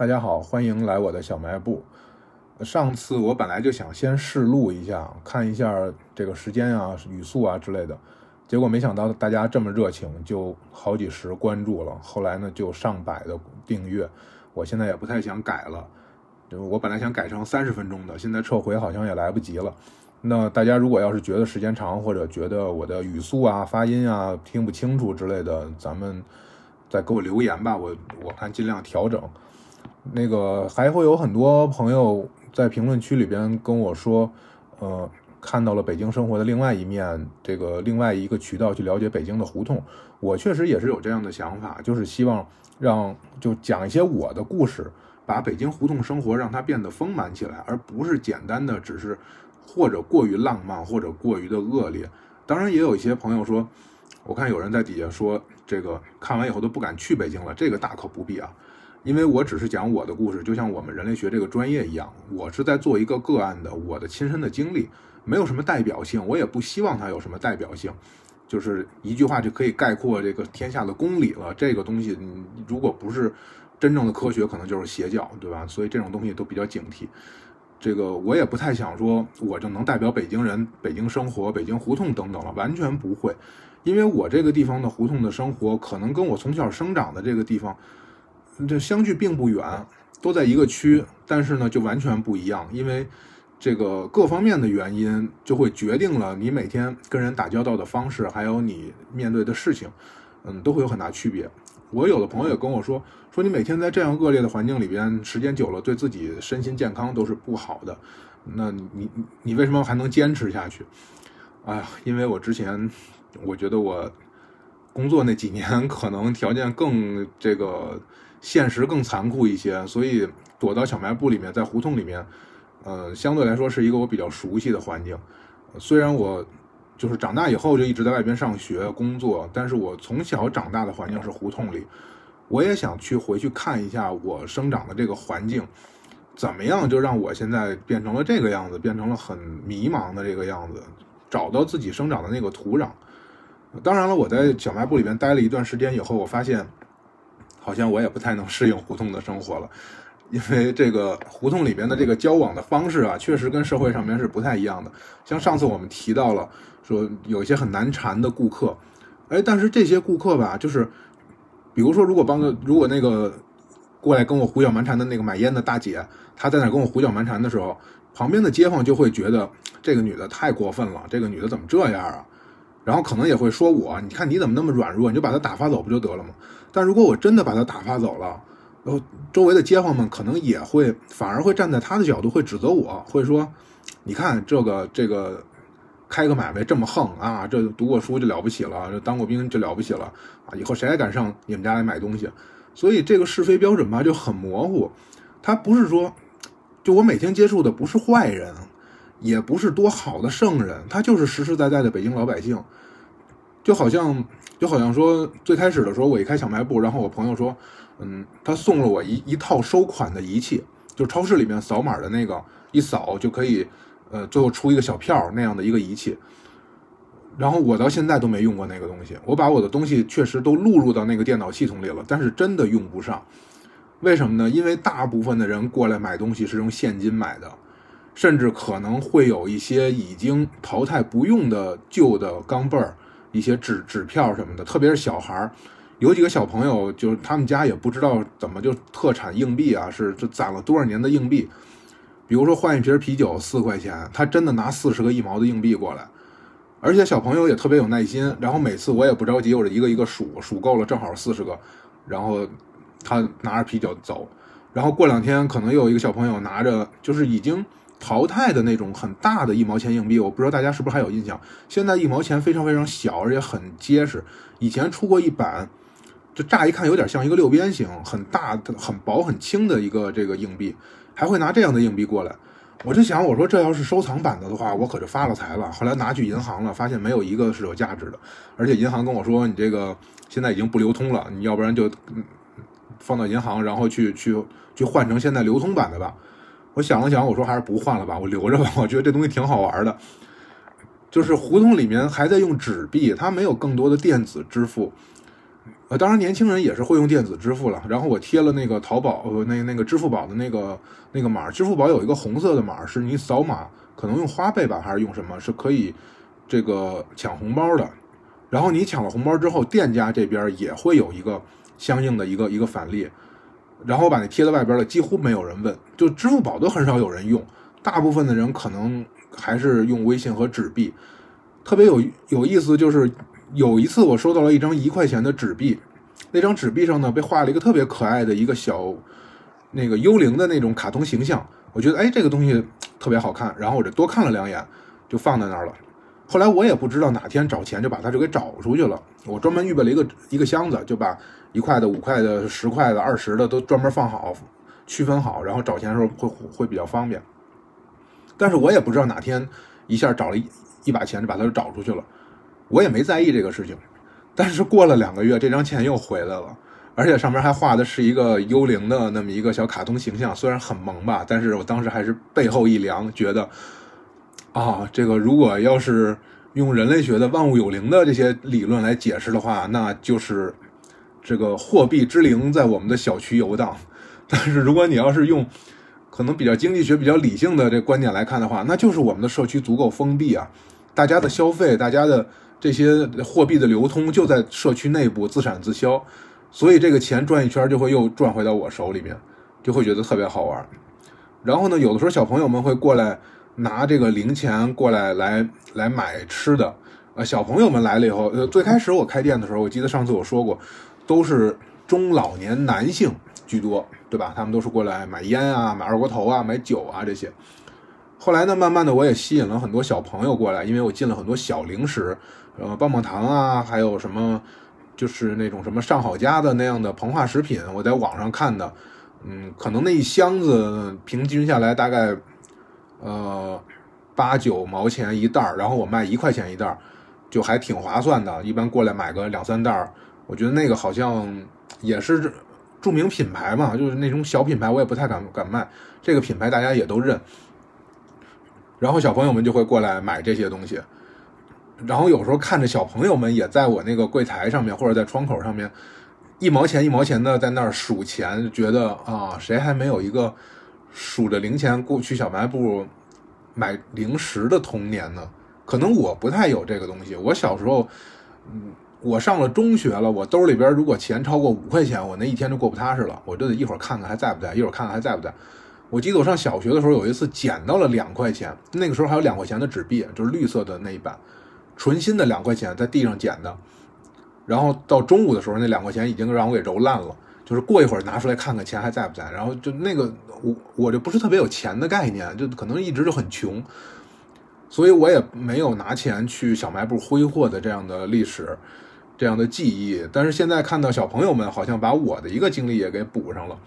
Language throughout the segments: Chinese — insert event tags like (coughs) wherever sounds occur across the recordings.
大家好，欢迎来我的小卖部。上次我本来就想先试录一下，看一下这个时间啊、语速啊之类的，结果没想到大家这么热情，就好几十关注了。后来呢，就上百的订阅。我现在也不太想改了，我本来想改成三十分钟的，现在撤回好像也来不及了。那大家如果要是觉得时间长，或者觉得我的语速啊、发音啊听不清楚之类的，咱们再给我留言吧，我我看尽量调整。那个还会有很多朋友在评论区里边跟我说，呃，看到了北京生活的另外一面，这个另外一个渠道去了解北京的胡同。我确实也是有这样的想法，就是希望让就讲一些我的故事，把北京胡同生活让它变得丰满起来，而不是简单的只是或者过于浪漫或者过于的恶劣。当然，也有一些朋友说，我看有人在底下说，这个看完以后都不敢去北京了，这个大可不必啊。因为我只是讲我的故事，就像我们人类学这个专业一样，我是在做一个个案的，我的亲身的经历，没有什么代表性，我也不希望它有什么代表性，就是一句话就可以概括这个天下的公理了。这个东西，如果不是真正的科学，可能就是邪教，对吧？所以这种东西都比较警惕。这个我也不太想说，我就能代表北京人、北京生活、北京胡同等等了，完全不会，因为我这个地方的胡同的生活，可能跟我从小生长的这个地方。这相距并不远，都在一个区，但是呢，就完全不一样，因为这个各方面的原因，就会决定了你每天跟人打交道的方式，还有你面对的事情，嗯，都会有很大区别。我有的朋友也跟我说，说你每天在这样恶劣的环境里边，时间久了，对自己身心健康都是不好的。那你你为什么还能坚持下去？哎呀，因为我之前我觉得我工作那几年 (laughs) 可能条件更这个。现实更残酷一些，所以躲到小卖部里面，在胡同里面，呃，相对来说是一个我比较熟悉的环境。虽然我就是长大以后就一直在外边上学工作，但是我从小长大的环境是胡同里。我也想去回去看一下我生长的这个环境，怎么样就让我现在变成了这个样子，变成了很迷茫的这个样子，找到自己生长的那个土壤。当然了，我在小卖部里面待了一段时间以后，我发现。好像我也不太能适应胡同的生活了，(laughs) 因为这个胡同里边的这个交往的方式啊，确实跟社会上面是不太一样的。像上次我们提到了，说有一些很难缠的顾客，哎，但是这些顾客吧，就是比如说，如果帮个，如果那个过来跟我胡搅蛮缠的那个买烟的大姐，她在那跟我胡搅蛮缠的时候，旁边的街坊就会觉得这个女的太过分了，这个女的怎么这样啊？然后可能也会说我，你看你怎么那么软弱，你就把她打发走不就得了吗？但如果我真的把他打发走了，然后周围的街坊们可能也会反而会站在他的角度会指责我，会说：“你看这个这个开个买卖这么横啊，这读过书就了不起了，这当过兵就了不起了啊，以后谁还敢上你们家来买东西？”所以这个是非标准吧就很模糊。他不是说，就我每天接触的不是坏人，也不是多好的圣人，他就是实实在在的北京老百姓，就好像。就好像说，最开始的时候，我一开小卖部，然后我朋友说，嗯，他送了我一一套收款的仪器，就超市里面扫码的那个，一扫就可以，呃，最后出一个小票那样的一个仪器。然后我到现在都没用过那个东西，我把我的东西确实都录入到那个电脑系统里了，但是真的用不上。为什么呢？因为大部分的人过来买东西是用现金买的，甚至可能会有一些已经淘汰不用的旧的钢镚儿。一些纸纸票什么的，特别是小孩儿，有几个小朋友，就是他们家也不知道怎么就特产硬币啊，是这攒了多少年的硬币。比如说换一瓶啤酒四块钱，他真的拿四十个一毛的硬币过来，而且小朋友也特别有耐心，然后每次我也不着急，我这一个一个数，数够了正好四十个，然后他拿着啤酒走，然后过两天可能又有一个小朋友拿着，就是已经。淘汰的那种很大的一毛钱硬币，我不知道大家是不是还有印象。现在一毛钱非常非常小，而且很结实。以前出过一版，就乍一看有点像一个六边形，很大、很薄、很轻的一个这个硬币，还会拿这样的硬币过来。我就想，我说这要是收藏版的的话，我可就发了财了。后来拿去银行了，发现没有一个是有价值的，而且银行跟我说，你这个现在已经不流通了，你要不然就放到银行，然后去去去换成现在流通版的吧。我想了想，我说还是不换了吧，我留着吧。(laughs) 我觉得这东西挺好玩的，就是胡同里面还在用纸币，它没有更多的电子支付。呃，当然年轻人也是会用电子支付了。然后我贴了那个淘宝呃那那个支付宝的那个那个码，支付宝有一个红色的码，是你扫码可能用花呗吧，还是用什么，是可以这个抢红包的。然后你抢了红包之后，店家这边也会有一个相应的一个一个返利。然后我把那贴在外边了，几乎没有人问，就支付宝都很少有人用，大部分的人可能还是用微信和纸币。特别有有意思，就是有一次我收到了一张一块钱的纸币，那张纸币上呢被画了一个特别可爱的一个小那个幽灵的那种卡通形象，我觉得哎这个东西特别好看，然后我就多看了两眼，就放在那儿了。后来我也不知道哪天找钱就把它就给找出去了，我专门预备了一个一个箱子，就把。一块的、五块的、十块的、二十的都专门放好，区分好，然后找钱的时候会会比较方便。但是我也不知道哪天一下找了一把钱就把它找出去了，我也没在意这个事情。但是过了两个月，这张钱又回来了，而且上面还画的是一个幽灵的那么一个小卡通形象，虽然很萌吧，但是我当时还是背后一凉，觉得啊，这个如果要是用人类学的万物有灵的这些理论来解释的话，那就是。这个货币之灵在我们的小区游荡，(laughs) 但是如果你要是用可能比较经济学、比较理性的这观点来看的话，那就是我们的社区足够封闭啊，大家的消费、大家的这些货币的流通就在社区内部自产自销，所以这个钱转一圈就会又转回到我手里面，就会觉得特别好玩。然后呢，有的时候小朋友们会过来拿这个零钱过来来来买吃的，呃，小朋友们来了以后，呃，最开始我开店的时候，我记得上次我说过。都是中老年男性居多，对吧？他们都是过来买烟啊、买二锅头啊、买酒啊这些。后来呢，慢慢的我也吸引了很多小朋友过来，因为我进了很多小零食，呃，棒棒糖啊，还有什么就是那种什么上好佳的那样的膨化食品。我在网上看的，嗯，可能那一箱子平均下来大概呃八九毛钱一袋儿，然后我卖一块钱一袋儿，就还挺划算的。一般过来买个两三袋儿。我觉得那个好像也是著名品牌嘛，就是那种小品牌，我也不太敢敢卖。这个品牌大家也都认，然后小朋友们就会过来买这些东西。然后有时候看着小朋友们也在我那个柜台上面或者在窗口上面一毛钱一毛钱的在那儿数钱，觉得啊，谁还没有一个数着零钱过去小卖部买零食的童年呢？可能我不太有这个东西。我小时候，嗯。我上了中学了，我兜里边如果钱超过五块钱，我那一天就过不踏实了。我就得一会儿看看还在不在，一会儿看看还在不在。我记得我上小学的时候有一次捡到了两块钱，那个时候还有两块钱的纸币，就是绿色的那一版，纯新的两块钱，在地上捡的。然后到中午的时候，那两块钱已经让我给揉烂了，就是过一会儿拿出来看看钱还在不在。然后就那个我我就不是特别有钱的概念，就可能一直就很穷，所以我也没有拿钱去小卖部挥霍的这样的历史。这样的记忆，但是现在看到小朋友们好像把我的一个经历也给补上了，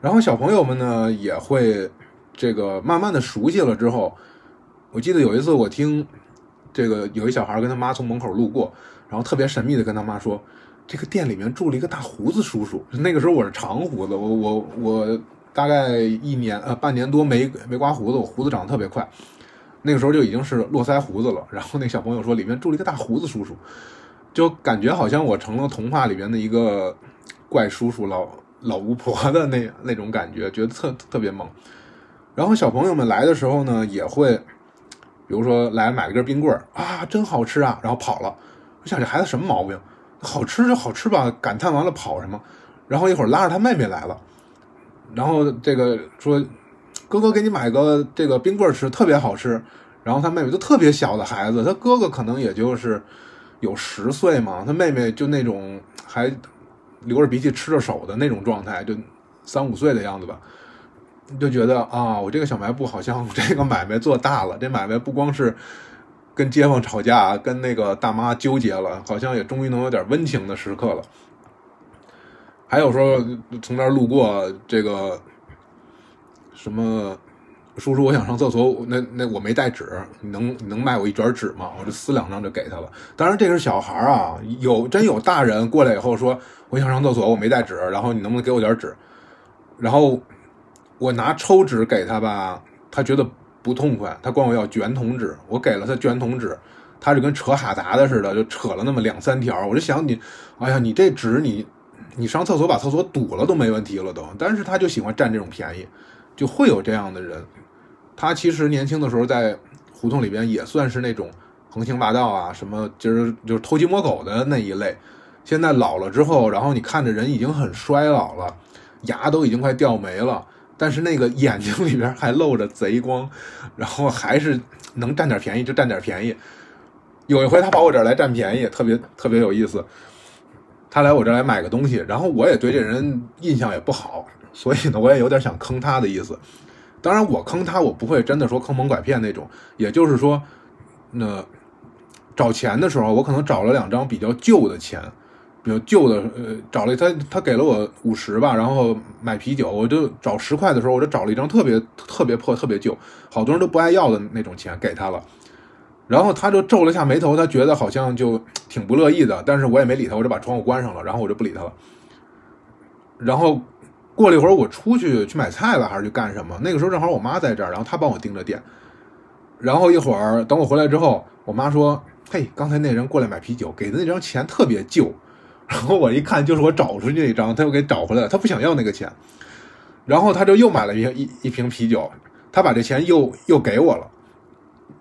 然后小朋友们呢也会这个慢慢的熟悉了之后，我记得有一次我听这个有一小孩跟他妈从门口路过，然后特别神秘的跟他妈说，这个店里面住了一个大胡子叔叔。那个时候我是长胡子，我我我大概一年呃半年多没没刮胡子，我胡子长得特别快，那个时候就已经是络腮胡子了。然后那小朋友说里面住了一个大胡子叔叔。就感觉好像我成了童话里边的一个怪叔叔、老老巫婆的那那种感觉，觉得特特别萌。然后小朋友们来的时候呢，也会，比如说来买了根冰棍儿啊，真好吃啊，然后跑了。我想这孩子什么毛病？好吃就好吃吧，感叹完了跑什么？然后一会儿拉着他妹妹来了，然后这个说哥哥给你买个这个冰棍吃，特别好吃。然后他妹妹都特别小的孩子，他哥哥可能也就是。有十岁嘛，他妹妹就那种还流着鼻涕吃着手的那种状态，就三五岁的样子吧，就觉得啊，我这个小卖部好像这个买卖做大了，这买卖不光是跟街坊吵架，跟那个大妈纠结了，好像也终于能有点温情的时刻了。还有说从那儿路过这个什么。叔叔，我想上厕所，那那我没带纸，能能卖我一卷纸吗？我就撕两张就给他了。当然这是小孩啊，有真有大人过来以后说我想上厕所，我没带纸，然后你能不能给我点纸？然后我拿抽纸给他吧，他觉得不痛快，他管我要卷筒纸，我给了他卷筒纸，他就跟扯哈达的似的，就扯了那么两三条。我就想你，哎呀，你这纸你你上厕所把厕所堵了都没问题了都，但是他就喜欢占这种便宜，就会有这样的人。他其实年轻的时候在胡同里边也算是那种横行霸道啊，什么就是就是偷鸡摸狗的那一类。现在老了之后，然后你看着人已经很衰老了，牙都已经快掉没了，但是那个眼睛里边还露着贼光，然后还是能占点便宜就占点便宜。有一回他跑我这儿来占便宜，特别特别有意思。他来我这儿来买个东西，然后我也对这人印象也不好，所以呢，我也有点想坑他的意思。当然，我坑他，我不会真的说坑蒙拐骗那种，也就是说，那找钱的时候，我可能找了两张比较旧的钱。比较旧的，呃，找了他，他给了我五十吧，然后买啤酒，我就找十块的时候，我就找了一张特别特别破、特别旧，好多人都不爱要的那种钱给他了，然后他就皱了下眉头，他觉得好像就挺不乐意的，但是我也没理他，我就把窗户关上了，然后我就不理他了。然后过了一会儿，我出去去买菜了，还是去干什么？那个时候正好我妈在这儿，然后她帮我盯着店。然后一会儿等我回来之后，我妈说：“嘿，刚才那人过来买啤酒，给的那张钱特别旧。”然后我一看，就是我找出去那张，他又给找回来了。他不想要那个钱，然后他就又买了一一一瓶啤酒，他把这钱又又给我了，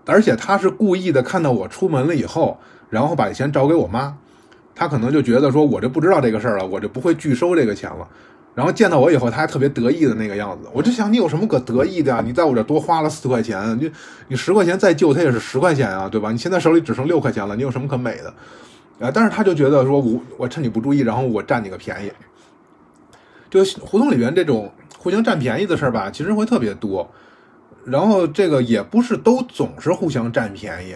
而且他是故意的，看到我出门了以后，然后把钱找给我妈，他可能就觉得说我这不知道这个事儿了，我就不会拒收这个钱了。然后见到我以后，他还特别得意的那个样子，我就想你有什么可得意的啊？你在我这多花了四块钱，你你十块钱再救他也是十块钱啊，对吧？你现在手里只剩六块钱了，你有什么可美的？啊！但是他就觉得说，我我趁你不注意，然后我占你个便宜。就胡同里边这种互相占便宜的事儿吧，其实会特别多。然后这个也不是都总是互相占便宜，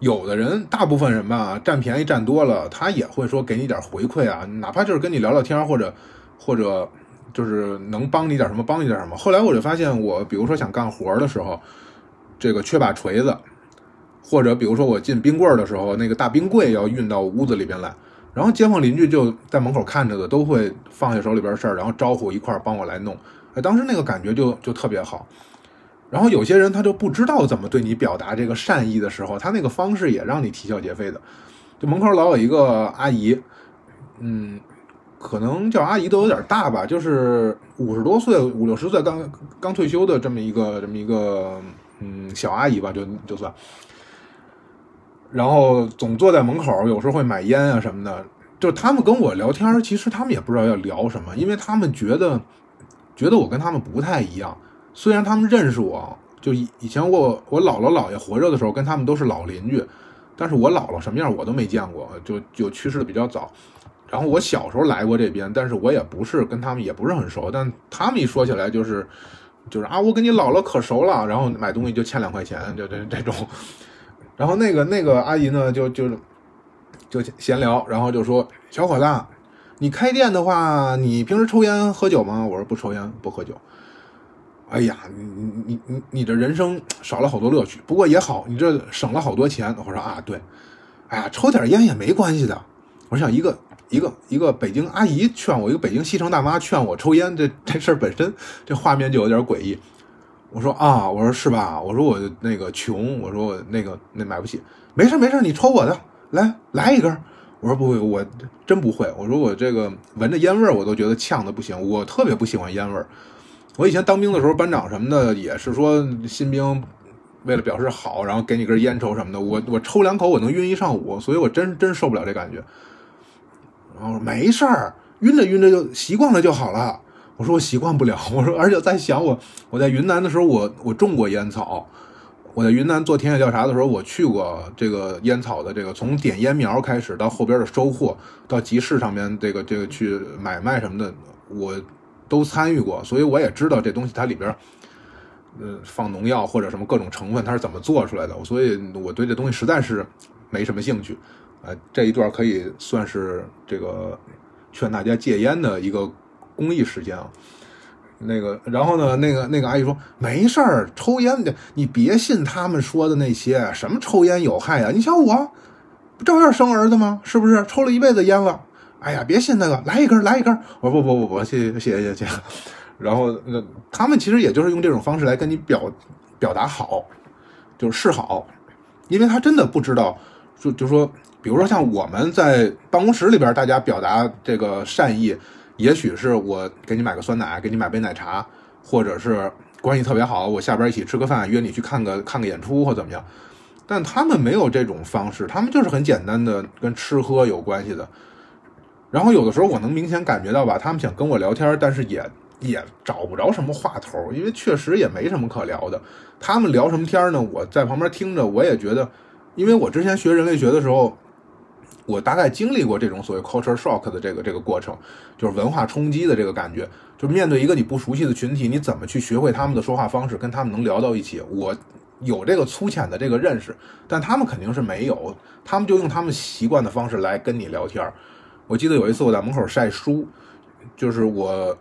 有的人，大部分人吧，占便宜占多了，他也会说给你点回馈啊，哪怕就是跟你聊聊天，或者或者就是能帮你点什么，帮你点什么。后来我就发现，我比如说想干活的时候，这个缺把锤子。或者比如说我进冰棍的时候，那个大冰柜要运到屋子里边来，然后街坊邻居就在门口看着的，都会放下手里边事儿，然后招呼一块儿帮我来弄。哎，当时那个感觉就就特别好。然后有些人他就不知道怎么对你表达这个善意的时候，他那个方式也让你啼笑皆非的。就门口老有一个阿姨，嗯，可能叫阿姨都有点大吧，就是五十多岁、五六十岁刚刚退休的这么一个这么一个嗯小阿姨吧，就就算。然后总坐在门口，有时候会买烟啊什么的。就是他们跟我聊天，其实他们也不知道要聊什么，因为他们觉得，觉得我跟他们不太一样。虽然他们认识我，就以以前我我姥姥姥爷活着的时候，跟他们都是老邻居，但是我姥姥什么样我都没见过，就就去世的比较早。然后我小时候来过这边，但是我也不是跟他们也不是很熟，但他们一说起来就是就是啊，我跟你姥姥可熟了，然后买东西就欠两块钱，就这这种。然后那个那个阿姨呢，就就就闲聊，然后就说：“小伙子，你开店的话，你平时抽烟喝酒吗？”我说：“不抽烟，不喝酒。”哎呀，你你你你你这人生少了好多乐趣，不过也好，你这省了好多钱。我说啊，对，哎呀，抽点烟也没关系的。我想一个一个一个北京阿姨劝我，一个北京西城大妈劝我抽烟，这这事儿本身这画面就有点诡异。我说啊，我说是吧？我说我那个穷，我说我那个那买不起。没事没事，你抽我的，来来一根。我说不会，我真不会。我说我这个闻着烟味儿，我都觉得呛的不行。我特别不喜欢烟味儿。我以前当兵的时候，班长什么的也是说新兵为了表示好，然后给你根烟抽什么的。我我抽两口，我能晕一上午，所以我真真受不了这感觉。然后没事儿，晕着晕着就习惯了就好了。我说我习惯不了，我说而且在想我我在云南的时候，我我种过烟草，我在云南做田野调查的时候，我去过这个烟草的这个从点烟苗开始到后边的收获，到集市上面这个这个去买卖什么的，我都参与过，所以我也知道这东西它里边，呃，放农药或者什么各种成分它是怎么做出来的，所以我对这东西实在是没什么兴趣，呃，这一段可以算是这个劝大家戒烟的一个。公益时间啊，那个，然后呢，那个那个阿姨说没事儿，抽烟的你别信他们说的那些什么抽烟有害啊，你像我，不照样生儿子吗？是不是？抽了一辈子烟了，哎呀，别信那个，来一根，来一根。我说不不不不，谢谢谢谢谢谢。(laughs) 然后那他们其实也就是用这种方式来跟你表表达好，就是示好。因为他真的不知道，就就说，比如说像我们在办公室里边，大家表达这个善意，也许是我给你买个酸奶，给你买杯奶茶，或者是关系特别好，我下边一起吃个饭，约你去看个看个演出或怎么样。但他们没有这种方式，他们就是很简单的跟吃喝有关系的。然后有的时候我能明显感觉到吧，他们想跟我聊天，但是也也找不着什么话头，因为确实也没什么可聊的。他们聊什么天呢？我在旁边听着，我也觉得，因为我之前学人类学的时候，我大概经历过这种所谓 culture shock 的这个这个过程，就是文化冲击的这个感觉。就是面对一个你不熟悉的群体，你怎么去学会他们的说话方式，跟他们能聊到一起？我。有这个粗浅的这个认识，但他们肯定是没有，他们就用他们习惯的方式来跟你聊天我记得有一次我在门口晒书，就是我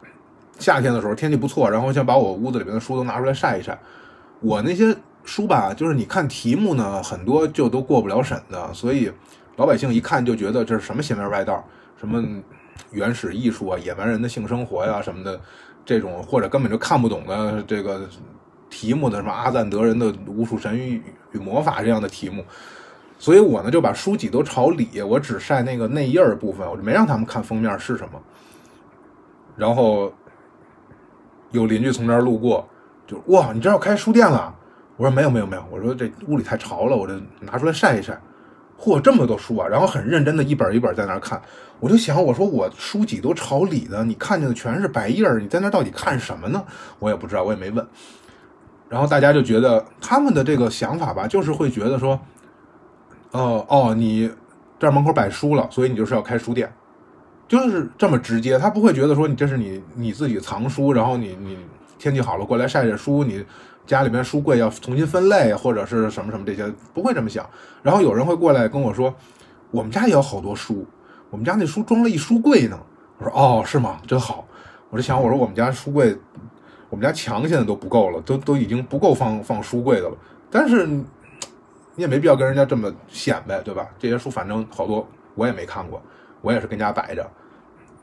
夏天的时候天气不错，然后想把我屋子里面的书都拿出来晒一晒。我那些书吧，就是你看题目呢，很多就都过不了审的，所以老百姓一看就觉得这是什么邪门歪道，什么原始艺术啊、野蛮人的性生活呀什么的，这种或者根本就看不懂的这个。题目的什么阿赞德人的巫术神与与魔法这样的题目，所以我呢就把书籍都朝里，我只晒那个内页部分，我就没让他们看封面是什么。然后有邻居从这儿路过，就哇，你这要开书店了？我说没有没有没有，我说这屋里太潮了，我这拿出来晒一晒。嚯，这么多书啊！然后很认真的一本一本在那儿看，我就想，我说我书籍都朝里的，你看见的全是白页儿，你在那儿到底看什么呢？我也不知道，我也没问。然后大家就觉得他们的这个想法吧，就是会觉得说，哦哦，你这儿门口摆书了，所以你就是要开书店，就是这么直接。他不会觉得说你这是你你自己藏书，然后你你天气好了过来晒晒书，你家里面书柜要重新分类或者是什么什么这些，不会这么想。然后有人会过来跟我说，我们家也有好多书，我们家那书装了一书柜呢。我说哦，是吗？真好。我就想，我说我们家书柜。我们家墙现在都不够了，都都已经不够放放书柜的了。但是你也没必要跟人家这么显摆，对吧？这些书反正好多我也没看过，我也是跟家摆着。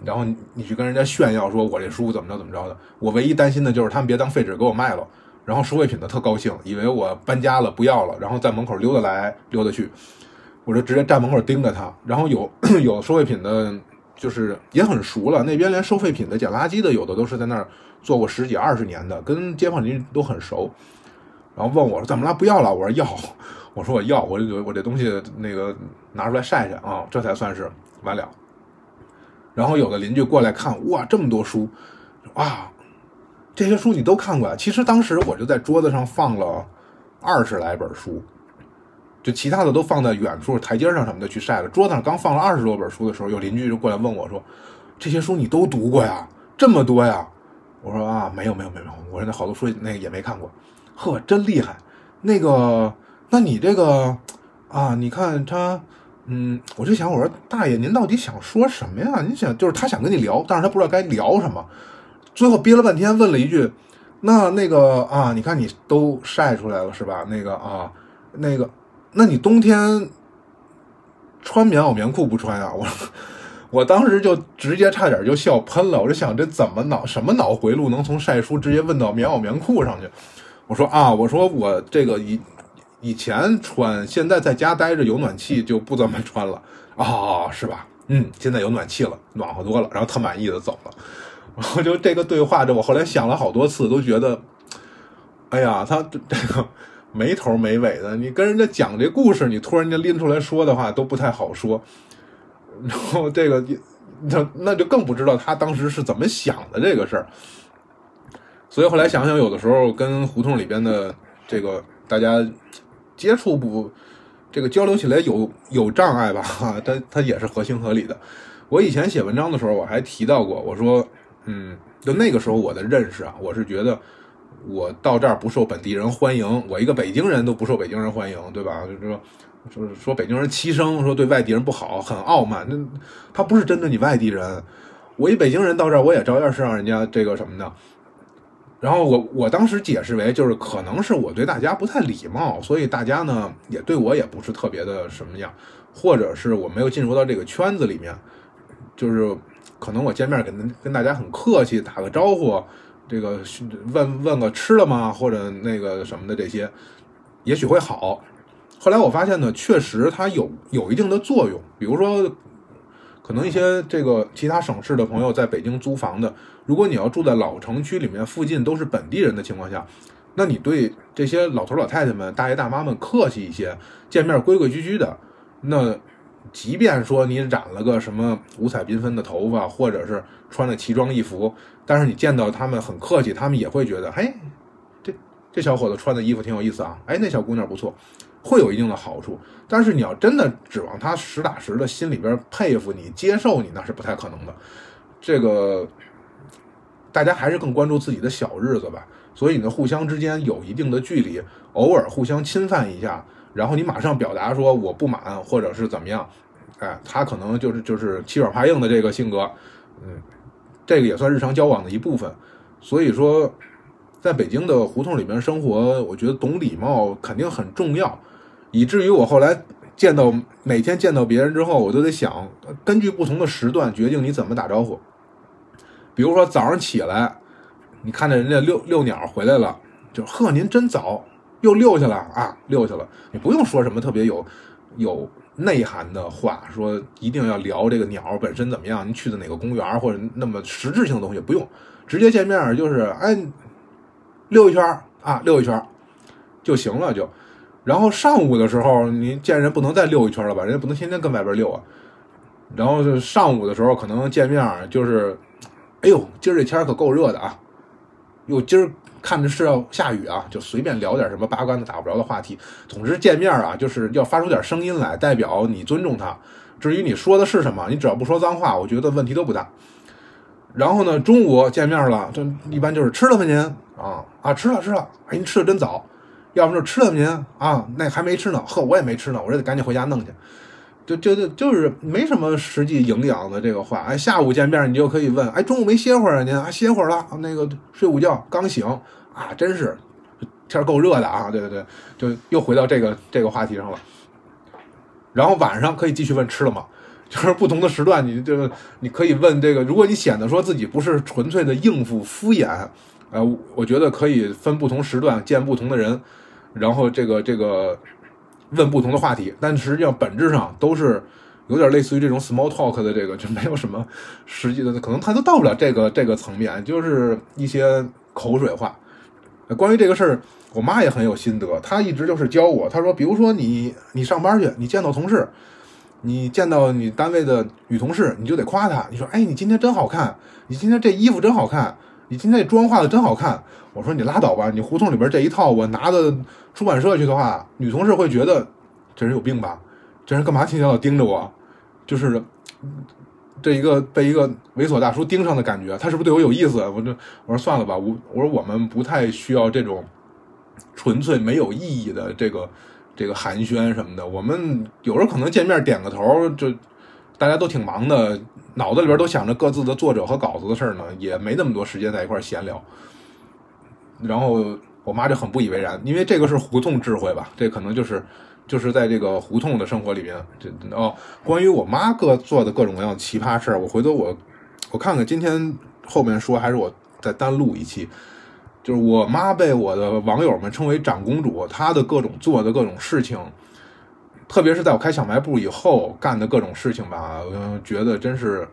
然后你去跟人家炫耀说，我这书怎么着怎么着的。我唯一担心的就是他们别当废纸给我卖了。然后收废品的特高兴，以为我搬家了不要了，然后在门口溜达来溜达去。我就直接站门口盯着他。然后有 (coughs) 有收废品的，就是也很熟了。那边连收废品的、捡垃圾的，有的都是在那儿。做过十几二十年的，跟街坊邻居都很熟，然后问我说：“怎么了？不要了？”我说：“要。”我说：“我要，我就我这东西那个拿出来晒晒啊，这才算是完了。”然后有的邻居过来看，哇，这么多书，啊，这些书你都看过？其实当时我就在桌子上放了二十来本书，就其他的都放在远处台阶上什么的去晒了。桌子上刚放了二十多本书的时候，有邻居就过来问我说：“这些书你都读过呀？这么多呀？”我说啊，没有没有没有，我说那好多书那个也没看过，呵，真厉害。那个，那你这个啊，你看他，嗯，我就想，我说大爷，您到底想说什么呀？你想就是他想跟你聊，但是他不知道该聊什么，最后憋了半天问了一句，那那个啊，你看你都晒出来了是吧？那个啊，那个，那你冬天穿棉袄棉裤不穿呀？我。(laughs) 我当时就直接差点就笑喷了，我就想这怎么脑什么脑回路能从晒书直接问到棉袄棉裤上去？我说啊，我说我这个以以前穿，现在在家待着有暖气就不怎么穿了啊，是吧？嗯，现在有暖气了，暖和多了。然后特满意的走了。我就这个对话，这我后来想了好多次，都觉得，哎呀，他这个没头没尾的。你跟人家讲这故事，你突然间拎出来说的话都不太好说。然后这个，那那就更不知道他当时是怎么想的这个事儿。所以后来想想，有的时候跟胡同里边的这个大家接触不，这个交流起来有有障碍吧？(laughs) 他他也是合情合理的。我以前写文章的时候，我还提到过，我说，嗯，就那个时候我的认识啊，我是觉得我到这儿不受本地人欢迎，我一个北京人都不受北京人欢迎，对吧？就是说。说说北京人欺生，说对外地人不好，很傲慢。那他不是针对你外地人，我一北京人到这儿，我也照样是让人家这个什么的。然后我我当时解释为，就是可能是我对大家不太礼貌，所以大家呢也对我也不是特别的什么样，或者是我没有进入到这个圈子里面，就是可能我见面跟跟大家很客气，打个招呼，这个问问个吃了吗，或者那个什么的这些，也许会好。后来我发现呢，确实它有有一定的作用。比如说，可能一些这个其他省市的朋友在北京租房的，如果你要住在老城区里面，附近都是本地人的情况下，那你对这些老头老太太们、大爷大妈们客气一些，见面规规矩矩的，那即便说你染了个什么五彩缤纷的头发，或者是穿了奇装异服，但是你见到他们很客气，他们也会觉得，嘿，这这小伙子穿的衣服挺有意思啊，哎，那小姑娘不错。会有一定的好处，但是你要真的指望他实打实的心里边佩服你、接受你，那是不太可能的。这个大家还是更关注自己的小日子吧。所以呢，互相之间有一定的距离，偶尔互相侵犯一下，然后你马上表达说我不满，或者是怎么样，哎，他可能就是就是欺软怕硬的这个性格，嗯，这个也算日常交往的一部分。所以说，在北京的胡同里面生活，我觉得懂礼貌肯定很重要。以至于我后来见到每天见到别人之后，我都得想，根据不同的时段决定你怎么打招呼。比如说早上起来，你看见人家遛遛鸟回来了，就呵，您真早，又遛去了啊，遛去了。你不用说什么特别有有内涵的话，说一定要聊这个鸟本身怎么样，您去的哪个公园或者那么实质性的东西不用，直接见面就是哎，溜一圈啊，溜一圈就行了就。然后上午的时候，你见人不能再溜一圈了吧？人家不能天天跟外边溜啊。然后就上午的时候，可能见面就是，哎呦，今儿这天可够热的啊！哟，今儿看着是要下雨啊，就随便聊点什么八竿子打不着的话题。总之见面啊，就是要发出点声音来，代表你尊重他。至于你说的是什么，你只要不说脏话，我觉得问题都不大。然后呢，中午见面了，就一般就是吃了吗您？啊啊，吃了吃了，哎，您吃的真早。要不就吃了您啊？那还没吃呢，呵，我也没吃呢，我这得赶紧回家弄去。就就就就是没什么实际营养的这个话。哎，下午见面你就可以问，哎，中午没歇会儿啊？您啊，歇会儿了，那个睡午觉刚醒啊，真是天够热的啊！对对对，就又回到这个这个话题上了。然后晚上可以继续问吃了吗？(laughs) 就是不同的时段，你就你可以问这个。如果你显得说自己不是纯粹的应付敷衍，呃，我觉得可以分不同时段见不同的人。然后这个这个问不同的话题，但实际上本质上都是有点类似于这种 small talk 的这个，就没有什么实际的，可能他都到不了这个这个层面，就是一些口水话。关于这个事儿，我妈也很有心得，她一直就是教我，她说，比如说你你上班去，你见到同事，你见到你单位的女同事，你就得夸她，你说，哎，你今天真好看，你今天这衣服真好看。你今天这妆化的真好看，我说你拉倒吧，你胡同里边这一套，我拿到出版社去的话，女同事会觉得这人有病吧？这人干嘛天天老盯着我？就是这一个被一个猥琐大叔盯上的感觉，他是不是对我有意思？我就我说算了吧，我我说我们不太需要这种纯粹没有意义的这个这个寒暄什么的，我们有时候可能见面点个头就。大家都挺忙的，脑子里边都想着各自的作者和稿子的事儿呢，也没那么多时间在一块闲聊。然后我妈就很不以为然，因为这个是胡同智慧吧，这可能就是就是在这个胡同的生活里面。这哦，关于我妈各做的各种各样的奇葩事儿，我回头我我看看今天后面说，还是我再单录一期。就是我妈被我的网友们称为长公主，她的各种做的各种事情。特别是在我开小卖部以后干的各种事情吧，我觉得真是，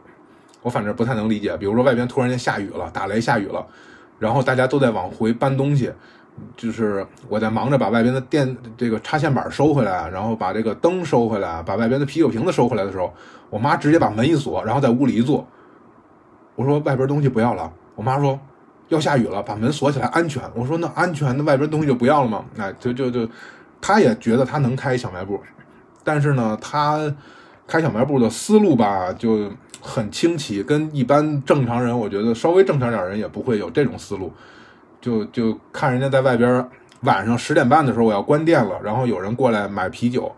我反正不太能理解。比如说外边突然间下雨了，打雷下雨了，然后大家都在往回搬东西，就是我在忙着把外边的电这个插线板收回来，然后把这个灯收回来，把外边的啤酒瓶子收回来的时候，我妈直接把门一锁，然后在屋里一坐。我说外边东西不要了，我妈说要下雨了，把门锁起来安全。我说那安全，那外边东西就不要了吗？哎，就就就，她也觉得她能开小卖部。但是呢，他开小卖部的思路吧就很清奇，跟一般正常人，我觉得稍微正常点人也不会有这种思路。就就看人家在外边晚上十点半的时候我要关店了，然后有人过来买啤酒。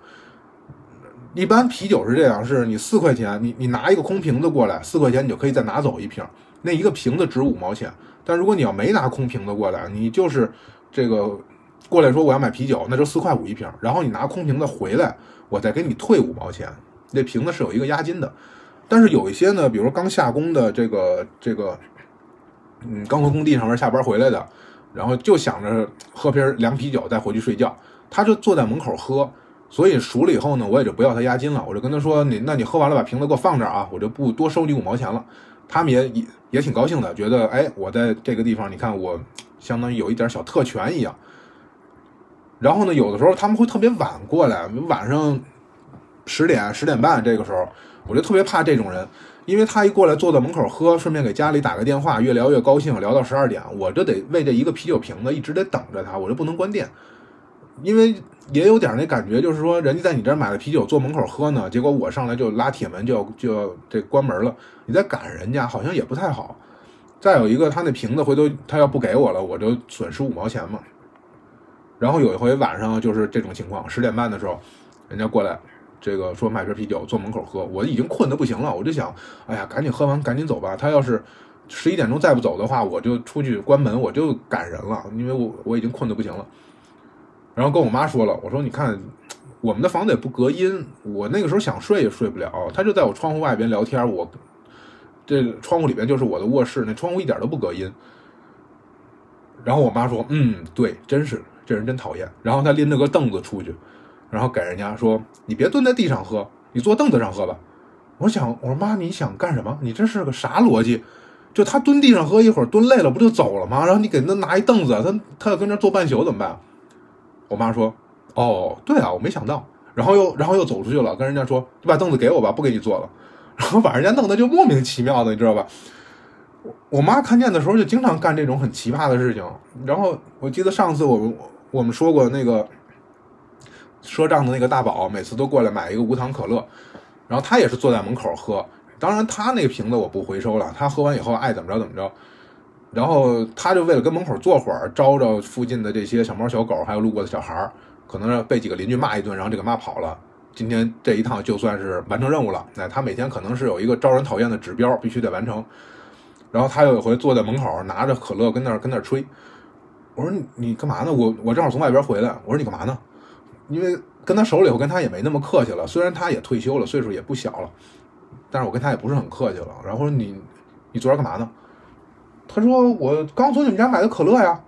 一般啤酒是这样，是你四块钱，你你拿一个空瓶子过来，四块钱你就可以再拿走一瓶，那一个瓶子值五毛钱。但如果你要没拿空瓶子过来，你就是这个过来说我要买啤酒，那就四块五一瓶，然后你拿空瓶子回来。我再给你退五毛钱，那瓶子是有一个押金的，但是有一些呢，比如刚下工的这个这个，嗯，刚从工地上面下班回来的，然后就想着喝瓶凉啤酒再回去睡觉，他就坐在门口喝，所以熟了以后呢，我也就不要他押金了，我就跟他说你那你喝完了把瓶子给我放这儿啊，我就不多收你五毛钱了。他们也也也挺高兴的，觉得哎我在这个地方你看我相当于有一点小特权一样。然后呢，有的时候他们会特别晚过来，晚上十点十点半这个时候，我就特别怕这种人。因为他一过来坐在门口喝，顺便给家里打个电话，越聊越高兴，聊到十二点，我这得为这一个啤酒瓶子一直得等着他，我就不能关店，因为也有点那感觉，就是说人家在你这儿买了啤酒，坐门口喝呢，结果我上来就拉铁门，就要就要这关门了，你在赶人家，好像也不太好。再有一个，他那瓶子回头他要不给我了，我就损失五毛钱嘛。然后有一回晚上就是这种情况，十点半的时候，人家过来。这个说买瓶啤酒坐门口喝，我已经困得不行了，我就想，哎呀，赶紧喝完赶紧走吧。他要是十一点钟再不走的话，我就出去关门，我就赶人了，因为我我已经困得不行了。然后跟我妈说了，我说你看，我们的房子也不隔音，我那个时候想睡也睡不了。他就在我窗户外边聊天，我这窗户里边就是我的卧室，那窗户一点都不隔音。然后我妈说，嗯，对，真是这人真讨厌。然后他拎着个凳子出去。然后给人家说：“你别蹲在地上喝，你坐凳子上喝吧。”我想，我说妈，你想干什么？你这是个啥逻辑？就他蹲地上喝一会儿，蹲累了不就走了吗？然后你给他拿一凳子，他他要跟这坐半宿怎么办？我妈说：“哦，对啊，我没想到。”然后又然后又走出去了，跟人家说：“你把凳子给我吧，不给你坐了。(laughs) ”然后把人家弄得就莫名其妙的，你知道吧？我妈看见的时候就经常干这种很奇葩的事情。然后我记得上次我们我们说过那个。赊账的那个大宝每次都过来买一个无糖可乐，然后他也是坐在门口喝。当然他那瓶子我不回收了，他喝完以后爱怎么着怎么着。然后他就为了跟门口坐会儿，招着附近的这些小猫小狗，还有路过的小孩儿，可能被几个邻居骂一顿，然后就给骂跑了。今天这一趟就算是完成任务了。那他每天可能是有一个招人讨厌的指标，必须得完成。然后他有一回坐在门口拿着可乐跟那跟那吹。我说你你干嘛呢？我我正好从外边回来。我说你干嘛呢？因为跟他熟了以后，跟他也没那么客气了。虽然他也退休了，岁数也不小了，但是我跟他也不是很客气了。然后说你，你昨儿干嘛呢？他说我刚从你们家买的可乐呀。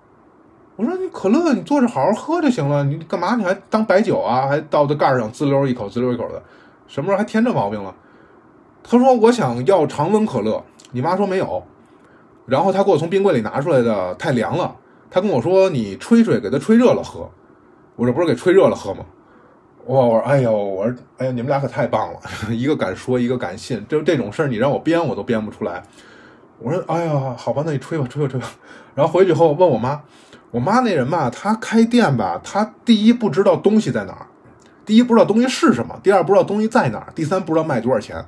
我说你可乐你坐着好好喝就行了，你干嘛你还当白酒啊？还倒在盖上滋溜一口滋溜一口的，什么时候还添这毛病了？他说我想要常温可乐，你妈说没有。然后他给我从冰柜里拿出来的太凉了，他跟我说你吹吹，给他吹热了喝。我这不是给吹热了喝吗？我我说哎呦，我说哎呀，你们俩可太棒了，(laughs) 一个敢说，一个敢信。就这种事儿，你让我编我都编不出来。我说哎呀，好吧，那你吹吧，吹吧，吹吧。然后回去以后问我妈，我妈那人吧，她开店吧，她第一不知道东西在哪儿，第一不知道东西是什么，第二不知道东西在哪儿，第三不知道卖多少钱。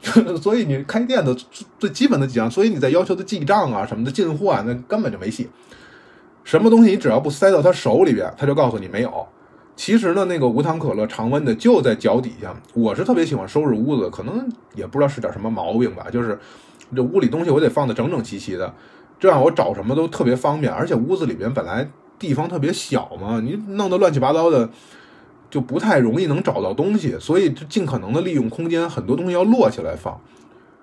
(laughs) 所以你开店的最基本的几样，所以你在要求的记账啊什么的进货啊，那根本就没戏。什么东西你只要不塞到他手里边，他就告诉你没有。其实呢，那个无糖可乐常温的就在脚底下。我是特别喜欢收拾屋子，可能也不知道是点什么毛病吧，就是这屋里东西我得放的整整齐齐的，这样我找什么都特别方便。而且屋子里边本来地方特别小嘛，你弄得乱七八糟的，就不太容易能找到东西。所以就尽可能的利用空间，很多东西要摞起来放，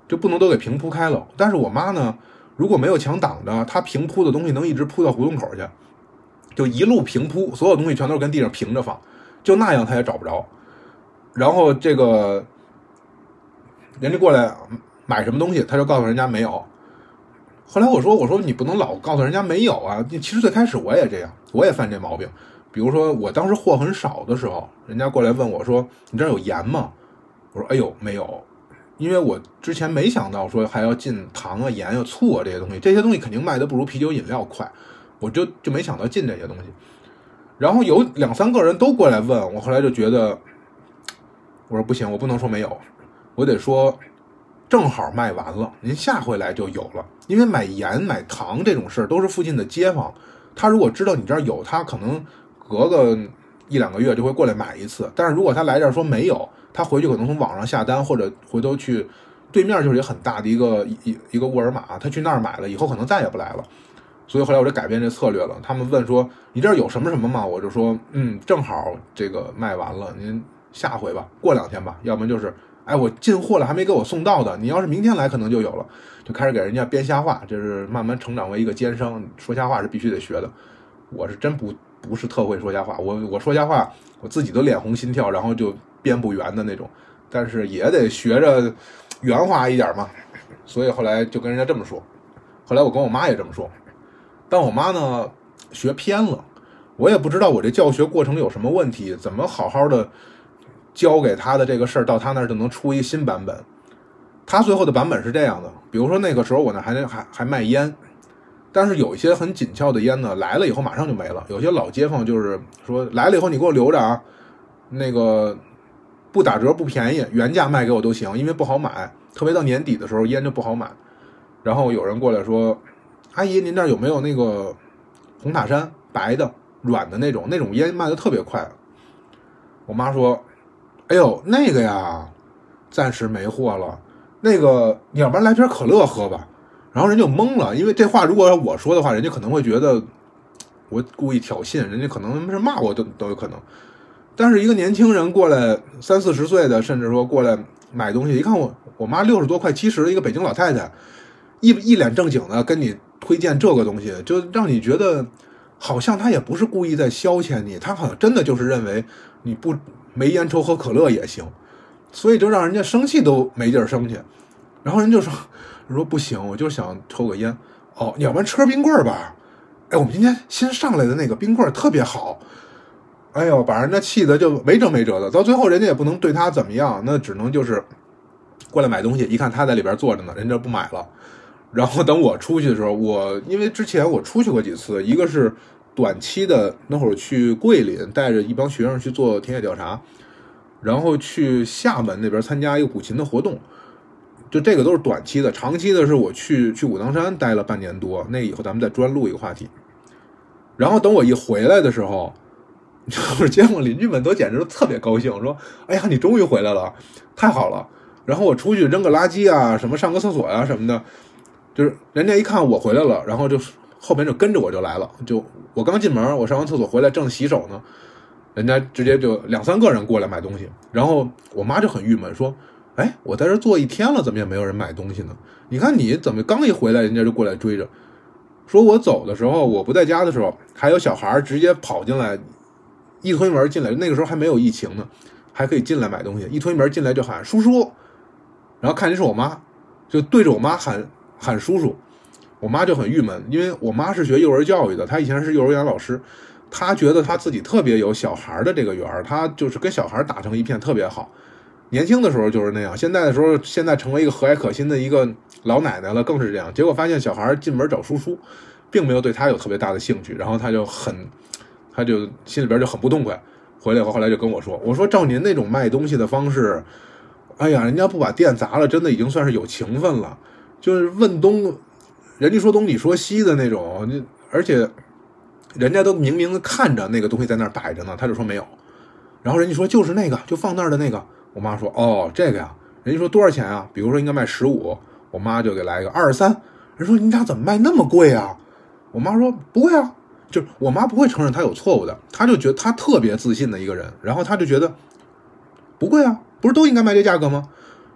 就不能都给平铺开了。但是我妈呢？如果没有墙挡着，它平铺的东西能一直铺到胡同口去，就一路平铺，所有东西全都是跟地上平着放，就那样他也找不着。然后这个人家过来买什么东西，他就告诉人家没有。后来我说：“我说你不能老告诉人家没有啊！其实最开始我也这样，我也犯这毛病。比如说我当时货很少的时候，人家过来问我说：‘你这儿有盐吗？’我说：‘哎呦，没有。’因为我之前没想到说还要进糖啊、盐啊、醋啊这些东西，这些东西肯定卖的不如啤酒饮料快，我就就没想到进这些东西。然后有两三个人都过来问我，后来就觉得，我说不行，我不能说没有，我得说正好卖完了，您下回来就有了。因为买盐、买糖这种事都是附近的街坊，他如果知道你这儿有，他可能隔个一两个月就会过来买一次。但是如果他来这儿说没有，他回去可能从网上下单，或者回头去对面就是一个很大的一个一一个沃尔玛，他去那儿买了以后可能再也不来了。所以后来我就改变这策略了。他们问说：“你这儿有什么什么吗？”我就说：“嗯，正好这个卖完了，您下回吧，过两天吧，要不然就是哎，我进货了还没给我送到的，你要是明天来可能就有了。”就开始给人家编瞎话，这是慢慢成长为一个奸商，说瞎话是必须得学的。我是真不不是特会说瞎话，我我说瞎话我自己都脸红心跳，然后就编不圆的那种，但是也得学着圆滑一点嘛，所以后来就跟人家这么说。后来我跟我妈也这么说，但我妈呢学偏了，我也不知道我这教学过程有什么问题，怎么好好的教给她的这个事儿，到她那儿就能出一新版本。她最后的版本是这样的，比如说那个时候我那还还还卖烟，但是有一些很紧俏的烟呢，来了以后马上就没了。有些老街坊就是说来了以后你给我留着啊，那个不打折不便宜，原价卖给我都行，因为不好买，特别到年底的时候烟就不好买。然后有人过来说：“阿姨，您这儿有没有那个红塔山白的软的那种？那种烟卖的特别快。”我妈说：“哎呦，那个呀，暂时没货了。那个，你要不然来瓶可乐喝吧。”然后人就懵了，因为这话如果我说的话，人家可能会觉得我故意挑衅，人家可能是骂我都都有可能。但是一个年轻人过来，三四十岁的，甚至说过来买东西，一看我我妈六十多快七十的一个北京老太太。一一脸正经的跟你推荐这个东西，就让你觉得好像他也不是故意在消遣你，他好像真的就是认为你不没烟抽喝可乐也行，所以就让人家生气都没地儿生去。然后人就说说不行，我就想抽个烟。哦，你要不然吃根冰棍儿吧？哎，我们今天新上来的那个冰棍儿特别好。哎呦，把人家气的就没辙没辙的。到最后人家也不能对他怎么样，那只能就是过来买东西。一看他在里边坐着呢，人家不买了。然后等我出去的时候，我因为之前我出去过几次，一个是短期的，那会儿去桂林带着一帮学生去做田野调查，然后去厦门那边参加一个古琴的活动，就这个都是短期的。长期的是我去去武当山待了半年多，那以后咱们再专录一个话题。然后等我一回来的时候，(laughs) 就是见我邻居们都简直特别高兴，说：“哎呀，你终于回来了，太好了！”然后我出去扔个垃圾啊，什么上个厕所呀什么的。就是人家一看我回来了，然后就后边就跟着我就来了。就我刚进门，我上完厕所回来正洗手呢，人家直接就两三个人过来买东西。然后我妈就很郁闷，说：“哎，我在这坐一天了，怎么也没有人买东西呢？你看你怎么刚一回来，人家就过来追着。说我走的时候，我不在家的时候，还有小孩直接跑进来，一推门进来，那个时候还没有疫情呢，还可以进来买东西。一推门进来就喊叔叔，然后看见是我妈，就对着我妈喊。”喊叔叔，我妈就很郁闷，因为我妈是学幼儿教育的，她以前是幼儿园老师，她觉得她自己特别有小孩的这个缘儿，她就是跟小孩打成一片，特别好。年轻的时候就是那样，现在的时候，现在成为一个和蔼可亲的一个老奶奶了，更是这样。结果发现小孩进门找叔叔，并没有对他有特别大的兴趣，然后他就很，他就心里边就很不痛快。回来以后，后来就跟我说：“我说照您那种卖东西的方式，哎呀，人家不把店砸了，真的已经算是有情分了。”就是问东，人家说东你说西的那种，而且人家都明明看着那个东西在那儿摆着呢，他就说没有。然后人家说就是那个，就放那儿的那个。我妈说哦，这个呀。人家说多少钱啊？比如说应该卖十五，我妈就给来一个二十三。人说你俩怎么卖那么贵啊？我妈说不会啊，就是我妈不会承认她有错误的，她就觉得她特别自信的一个人，然后她就觉得不贵啊，不是都应该卖这价格吗？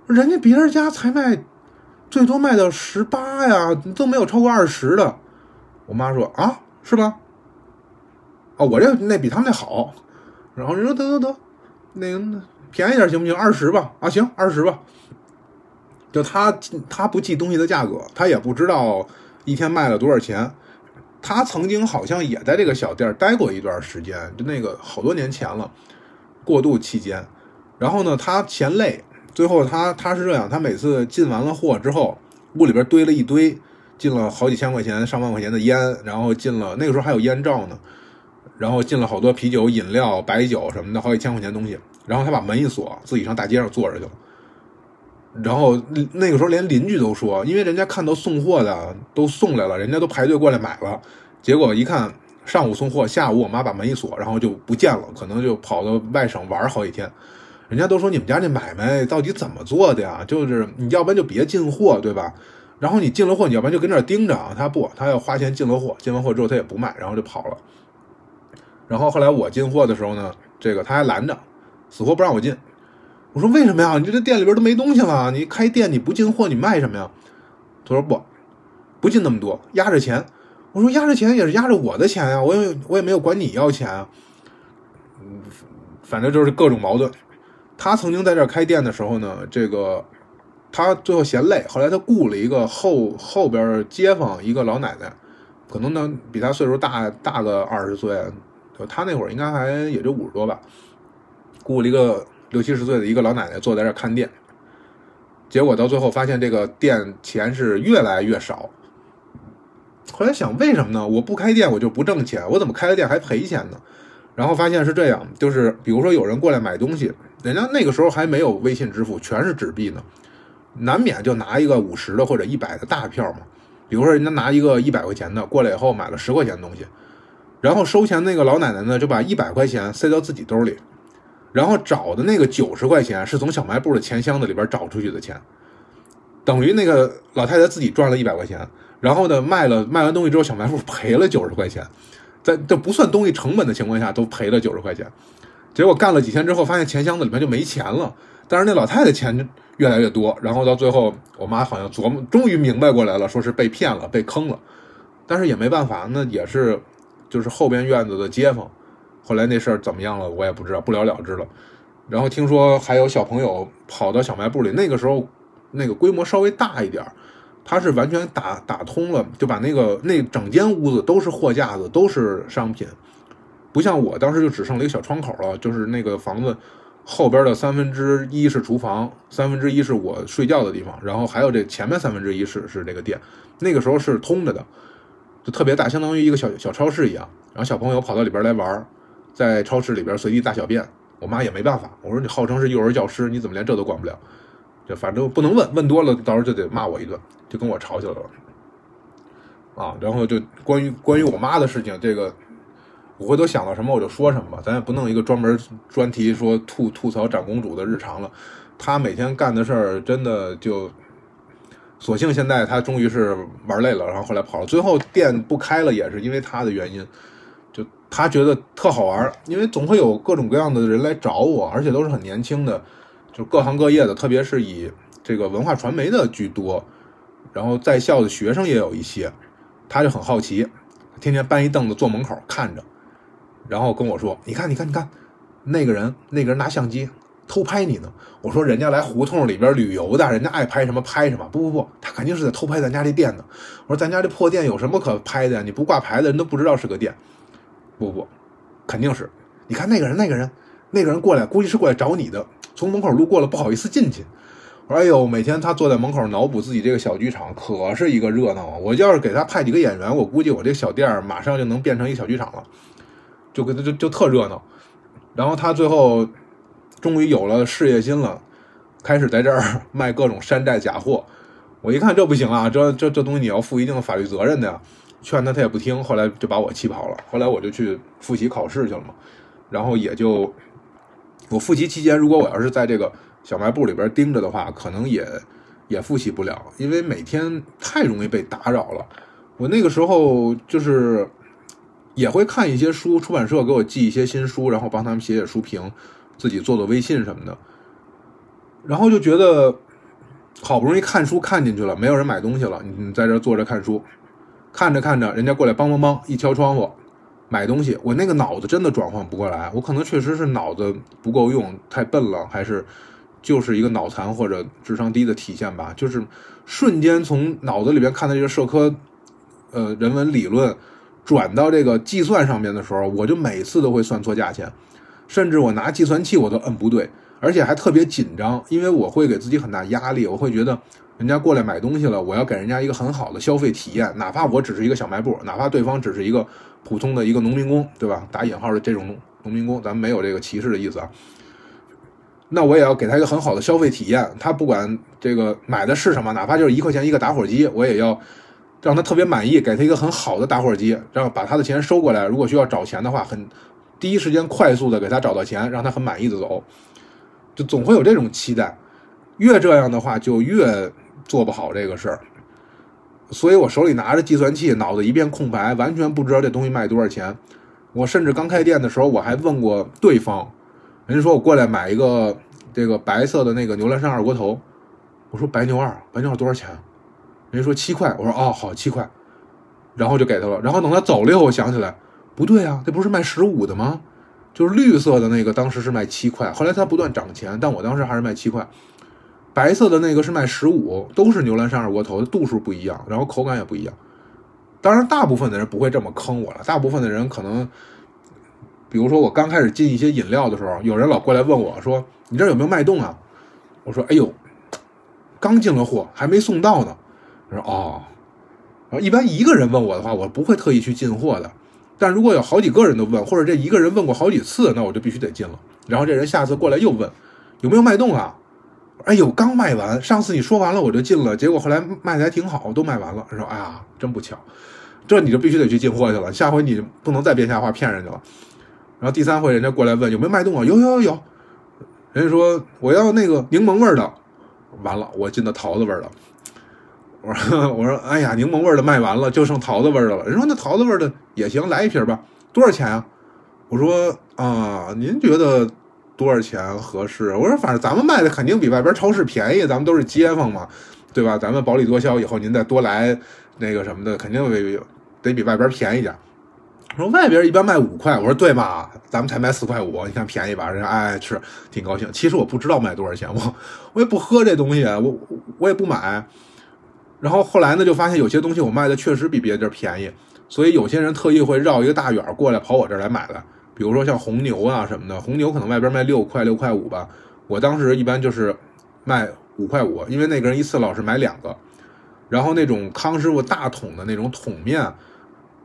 人家别人家才卖。最多卖到十八呀，都没有超过二十的。我妈说啊，是吧？哦，我这那比他们那好。然后人说得得得，那个便宜点行不行？二十吧。啊，行，二十吧。就他他不记东西的价格，他也不知道一天卖了多少钱。他曾经好像也在这个小店待过一段时间，就那个好多年前了，过渡期间。然后呢，他嫌累。最后他他是这样，他每次进完了货之后，屋里边堆了一堆，进了好几千块钱、上万块钱的烟，然后进了那个时候还有烟罩呢，然后进了好多啤酒、饮料、白酒什么的，好几千块钱东西。然后他把门一锁，自己上大街上坐着去了。然后那个时候连邻居都说，因为人家看到送货的都送来了，人家都排队过来买了。结果一看上午送货，下午我妈把门一锁，然后就不见了，可能就跑到外省玩好几天。人家都说你们家这买卖到底怎么做的呀？就是你要不然就别进货，对吧？然后你进了货，你要不然就跟那儿盯着。他不，他要花钱进了货，进完货之后他也不卖，然后就跑了。然后后来我进货的时候呢，这个他还拦着，死活不让我进。我说为什么呀？你这店里边都没东西了，你开店你不进货你卖什么呀？他说不，不进那么多，压着钱。我说压着钱也是压着我的钱呀，我也我也没有管你要钱啊。嗯，反正就是各种矛盾。他曾经在这儿开店的时候呢，这个他最后嫌累，后来他雇了一个后后边街坊一个老奶奶，可能呢比他岁数大大个二十岁，他那会儿应该还也就五十多吧，雇了一个六七十岁的一个老奶奶坐在这儿看店。结果到最后发现这个店钱是越来越少。后来想，为什么呢？我不开店，我就不挣钱，我怎么开了店还赔钱呢？然后发现是这样，就是比如说有人过来买东西，人家那个时候还没有微信支付，全是纸币呢，难免就拿一个五十的或者一百的大票嘛。比如说人家拿一个一百块钱的过来以后买了十块钱东西，然后收钱那个老奶奶呢就把一百块钱塞到自己兜里，然后找的那个九十块钱是从小卖部的钱箱子里边找出去的钱，等于那个老太太自己赚了一百块钱。然后呢，卖了卖完东西之后，小卖部赔了九十块钱，在这不算东西成本的情况下，都赔了九十块钱。结果干了几天之后，发现钱箱子里面就没钱了。但是那老太太钱越来越多，然后到最后，我妈好像琢磨，终于明白过来了，说是被骗了，被坑了。但是也没办法，那也是就是后边院子的街坊。后来那事儿怎么样了，我也不知道，不了了之了。然后听说还有小朋友跑到小卖部里，那个时候那个规模稍微大一点儿。他是完全打打通了，就把那个那整间屋子都是货架子，都是商品，不像我当时就只剩了一个小窗口了，就是那个房子后边的三分之一是厨房，三分之一是我睡觉的地方，然后还有这前面三分之一是是这个店，那个时候是通着的，就特别大，相当于一个小小超市一样。然后小朋友跑到里边来玩儿，在超市里边随地大小便，我妈也没办法，我说你号称是幼儿教师，你怎么连这都管不了？就反正不能问问多了，到时候就得骂我一顿。就跟我吵起来了，啊，然后就关于关于我妈的事情，这个我回头想到什么我就说什么吧，咱也不弄一个专门专题说吐吐槽长公主的日常了。她每天干的事儿真的就，所幸现在她终于是玩累了，然后后来跑了，最后店不开了也是因为她的原因，他觉得特好玩，因为总会有各种各样的人来找我，而且都是很年轻的，就各行各业的，特别是以这个文化传媒的居多。然后在校的学生也有一些，他就很好奇，天天搬一凳子坐门口看着，然后跟我说：“你看，你看，你看，那个人，那个人拿相机偷拍你呢。”我说：“人家来胡同里边旅游的，人家爱拍什么拍什么。”不不不，他肯定是在偷拍咱家这店呢。我说：“咱家这破店有什么可拍的呀？你不挂牌子，人都不知道是个店。”不不，肯定是。你看那个人，那个人，那个人过来，估计是过来找你的，从门口路过了，不好意思进去。哎呦，每天他坐在门口脑补自己这个小剧场，可是一个热闹啊！我要是给他派几个演员，我估计我这小店马上就能变成一个小剧场了，就给他就就特热闹。然后他最后终于有了事业心了，开始在这儿 (laughs) 卖各种山寨假货。我一看这不行啊，这这这东西你要负一定的法律责任的呀！劝他他也不听，后来就把我气跑了。后来我就去复习考试去了嘛，然后也就我复习期间，如果我要是在这个。小卖部里边盯着的话，可能也也复习不了，因为每天太容易被打扰了。我那个时候就是也会看一些书，出版社给我寄一些新书，然后帮他们写写书评，自己做做微信什么的。然后就觉得好不容易看书看进去了，没有人买东西了，你在这坐着看书，看着看着，人家过来梆梆梆一敲窗户买东西，我那个脑子真的转换不过来，我可能确实是脑子不够用，太笨了，还是。就是一个脑残或者智商低的体现吧，就是瞬间从脑子里边看的这个社科，呃，人文理论，转到这个计算上面的时候，我就每次都会算错价钱，甚至我拿计算器我都摁不对，而且还特别紧张，因为我会给自己很大压力，我会觉得人家过来买东西了，我要给人家一个很好的消费体验，哪怕我只是一个小卖部，哪怕对方只是一个普通的一个农民工，对吧？打引号的这种农民工，咱们没有这个歧视的意思啊。那我也要给他一个很好的消费体验。他不管这个买的是什么，哪怕就是一块钱一个打火机，我也要让他特别满意，给他一个很好的打火机，然后把他的钱收过来。如果需要找钱的话，很第一时间快速的给他找到钱，让他很满意的走。就总会有这种期待，越这样的话就越做不好这个事儿。所以我手里拿着计算器，脑子一片空白，完全不知道这东西卖多少钱。我甚至刚开店的时候，我还问过对方。人家说我过来买一个这个白色的那个牛栏山二锅头，我说白牛二，白牛二多少钱？人家说七块，我说哦好七块，然后就给他了。然后等他走了以后，我想起来，不对啊，这不是卖十五的吗？就是绿色的那个当时是卖七块，后来它不断涨钱，但我当时还是卖七块。白色的那个是卖十五，都是牛栏山二锅头，度数不一样，然后口感也不一样。当然，大部分的人不会这么坑我了，大部分的人可能，比如说我刚开始进一些饮料的时候，有人老过来问我说：“你这有没有脉动啊？”我说：“哎呦，刚进了货，还没送到呢。”他说：“哦。”然后一般一个人问我的话，我不会特意去进货的。但如果有好几个人都问，或者这一个人问过好几次，那我就必须得进了。然后这人下次过来又问有没有脉动啊？哎呦，刚卖完，上次你说完了我就进了，结果后来卖的还挺好，都卖完了。说：“哎呀，真不巧，这你就必须得去进货去了。下回你不能再编瞎话骗人去了。”然后第三回人家过来问有没有脉动啊？有有有有。人家说我要那个柠檬味的，完了我进的桃子味的。我说我说哎呀，柠檬味的卖完了，就剩桃子味的了。人说那桃子味的也行，来一瓶吧，多少钱啊？我说啊，您觉得多少钱合适？我说反正咱们卖的肯定比外边超市便宜，咱们都是街坊嘛，对吧？咱们薄利多销，以后您再多来那个什么的，肯定得得比外边便宜点。说外边一般卖五块，我说对吧？咱们才卖四块五，你看便宜吧？人家哎是挺高兴。其实我不知道卖多少钱，我我也不喝这东西，我我也不买。然后后来呢，就发现有些东西我卖的确实比别的地儿便宜，所以有些人特意会绕一个大远过来跑我这儿来买的。比如说像红牛啊什么的，红牛可能外边卖六块六块五吧，我当时一般就是卖五块五，因为那个人一次老是买两个。然后那种康师傅大桶的那种桶面，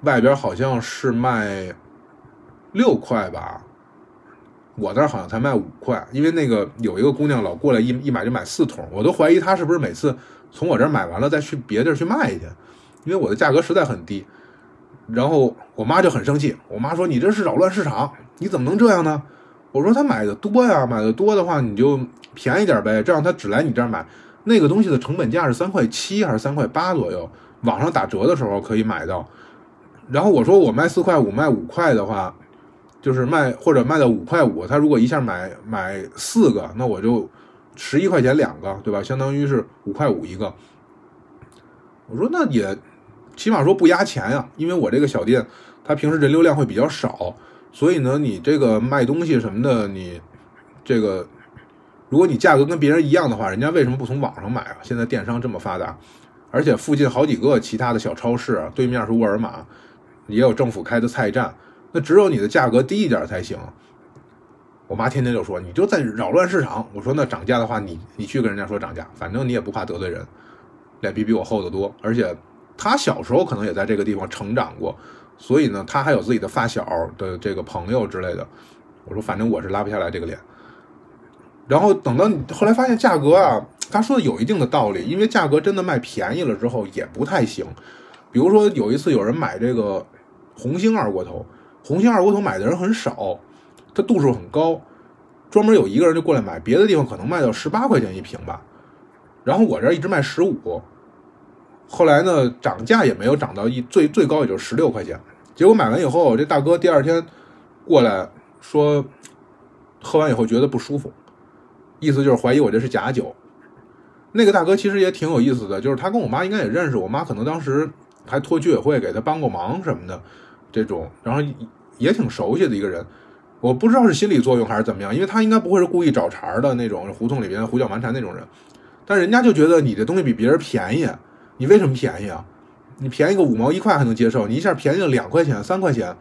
外边好像是卖六块吧，我那儿好像才卖五块，因为那个有一个姑娘老过来一一买就买四桶，我都怀疑她是不是每次。从我这儿买完了再去别地儿去卖去，因为我的价格实在很低。然后我妈就很生气，我妈说：“你这是扰乱市场，你怎么能这样呢？”我说：“他买的多呀，买的多的话你就便宜点呗，这样他只来你这儿买。那个东西的成本价是三块七还是三块八左右，网上打折的时候可以买到。然后我说我卖四块五，卖五块的话，就是卖或者卖到五块五，他如果一下买买四个，那我就。”十一块钱两个，对吧？相当于是五块五一个。我说那也起码说不压钱呀，因为我这个小店，它平时人流量会比较少，所以呢，你这个卖东西什么的，你这个如果你价格跟别人一样的话，人家为什么不从网上买啊？现在电商这么发达，而且附近好几个其他的小超市，对面是沃尔玛，也有政府开的菜站，那只有你的价格低一点才行。我妈天天就说你就在扰乱市场。我说那涨价的话，你你去跟人家说涨价，反正你也不怕得罪人，脸皮比我厚得多。而且他小时候可能也在这个地方成长过，所以呢，他还有自己的发小的这个朋友之类的。我说反正我是拉不下来这个脸。然后等到后来发现价格啊，他说的有一定的道理，因为价格真的卖便宜了之后也不太行。比如说有一次有人买这个红星二锅头，红星二锅头买的人很少。它度数很高，专门有一个人就过来买，别的地方可能卖到十八块钱一瓶吧，然后我这一直卖十五，后来呢涨价也没有涨到一最最高也就十六块钱，结果买完以后，这大哥第二天过来说，喝完以后觉得不舒服，意思就是怀疑我这是假酒。那个大哥其实也挺有意思的，就是他跟我妈应该也认识，我妈可能当时还托居委会给他帮过忙什么的，这种，然后也挺熟悉的一个人。我不知道是心理作用还是怎么样，因为他应该不会是故意找茬的那种胡同里边胡搅蛮缠那种人，但人家就觉得你这东西比别人便宜，你为什么便宜啊？你便宜个五毛一块还能接受，你一下便宜了两块钱三块钱，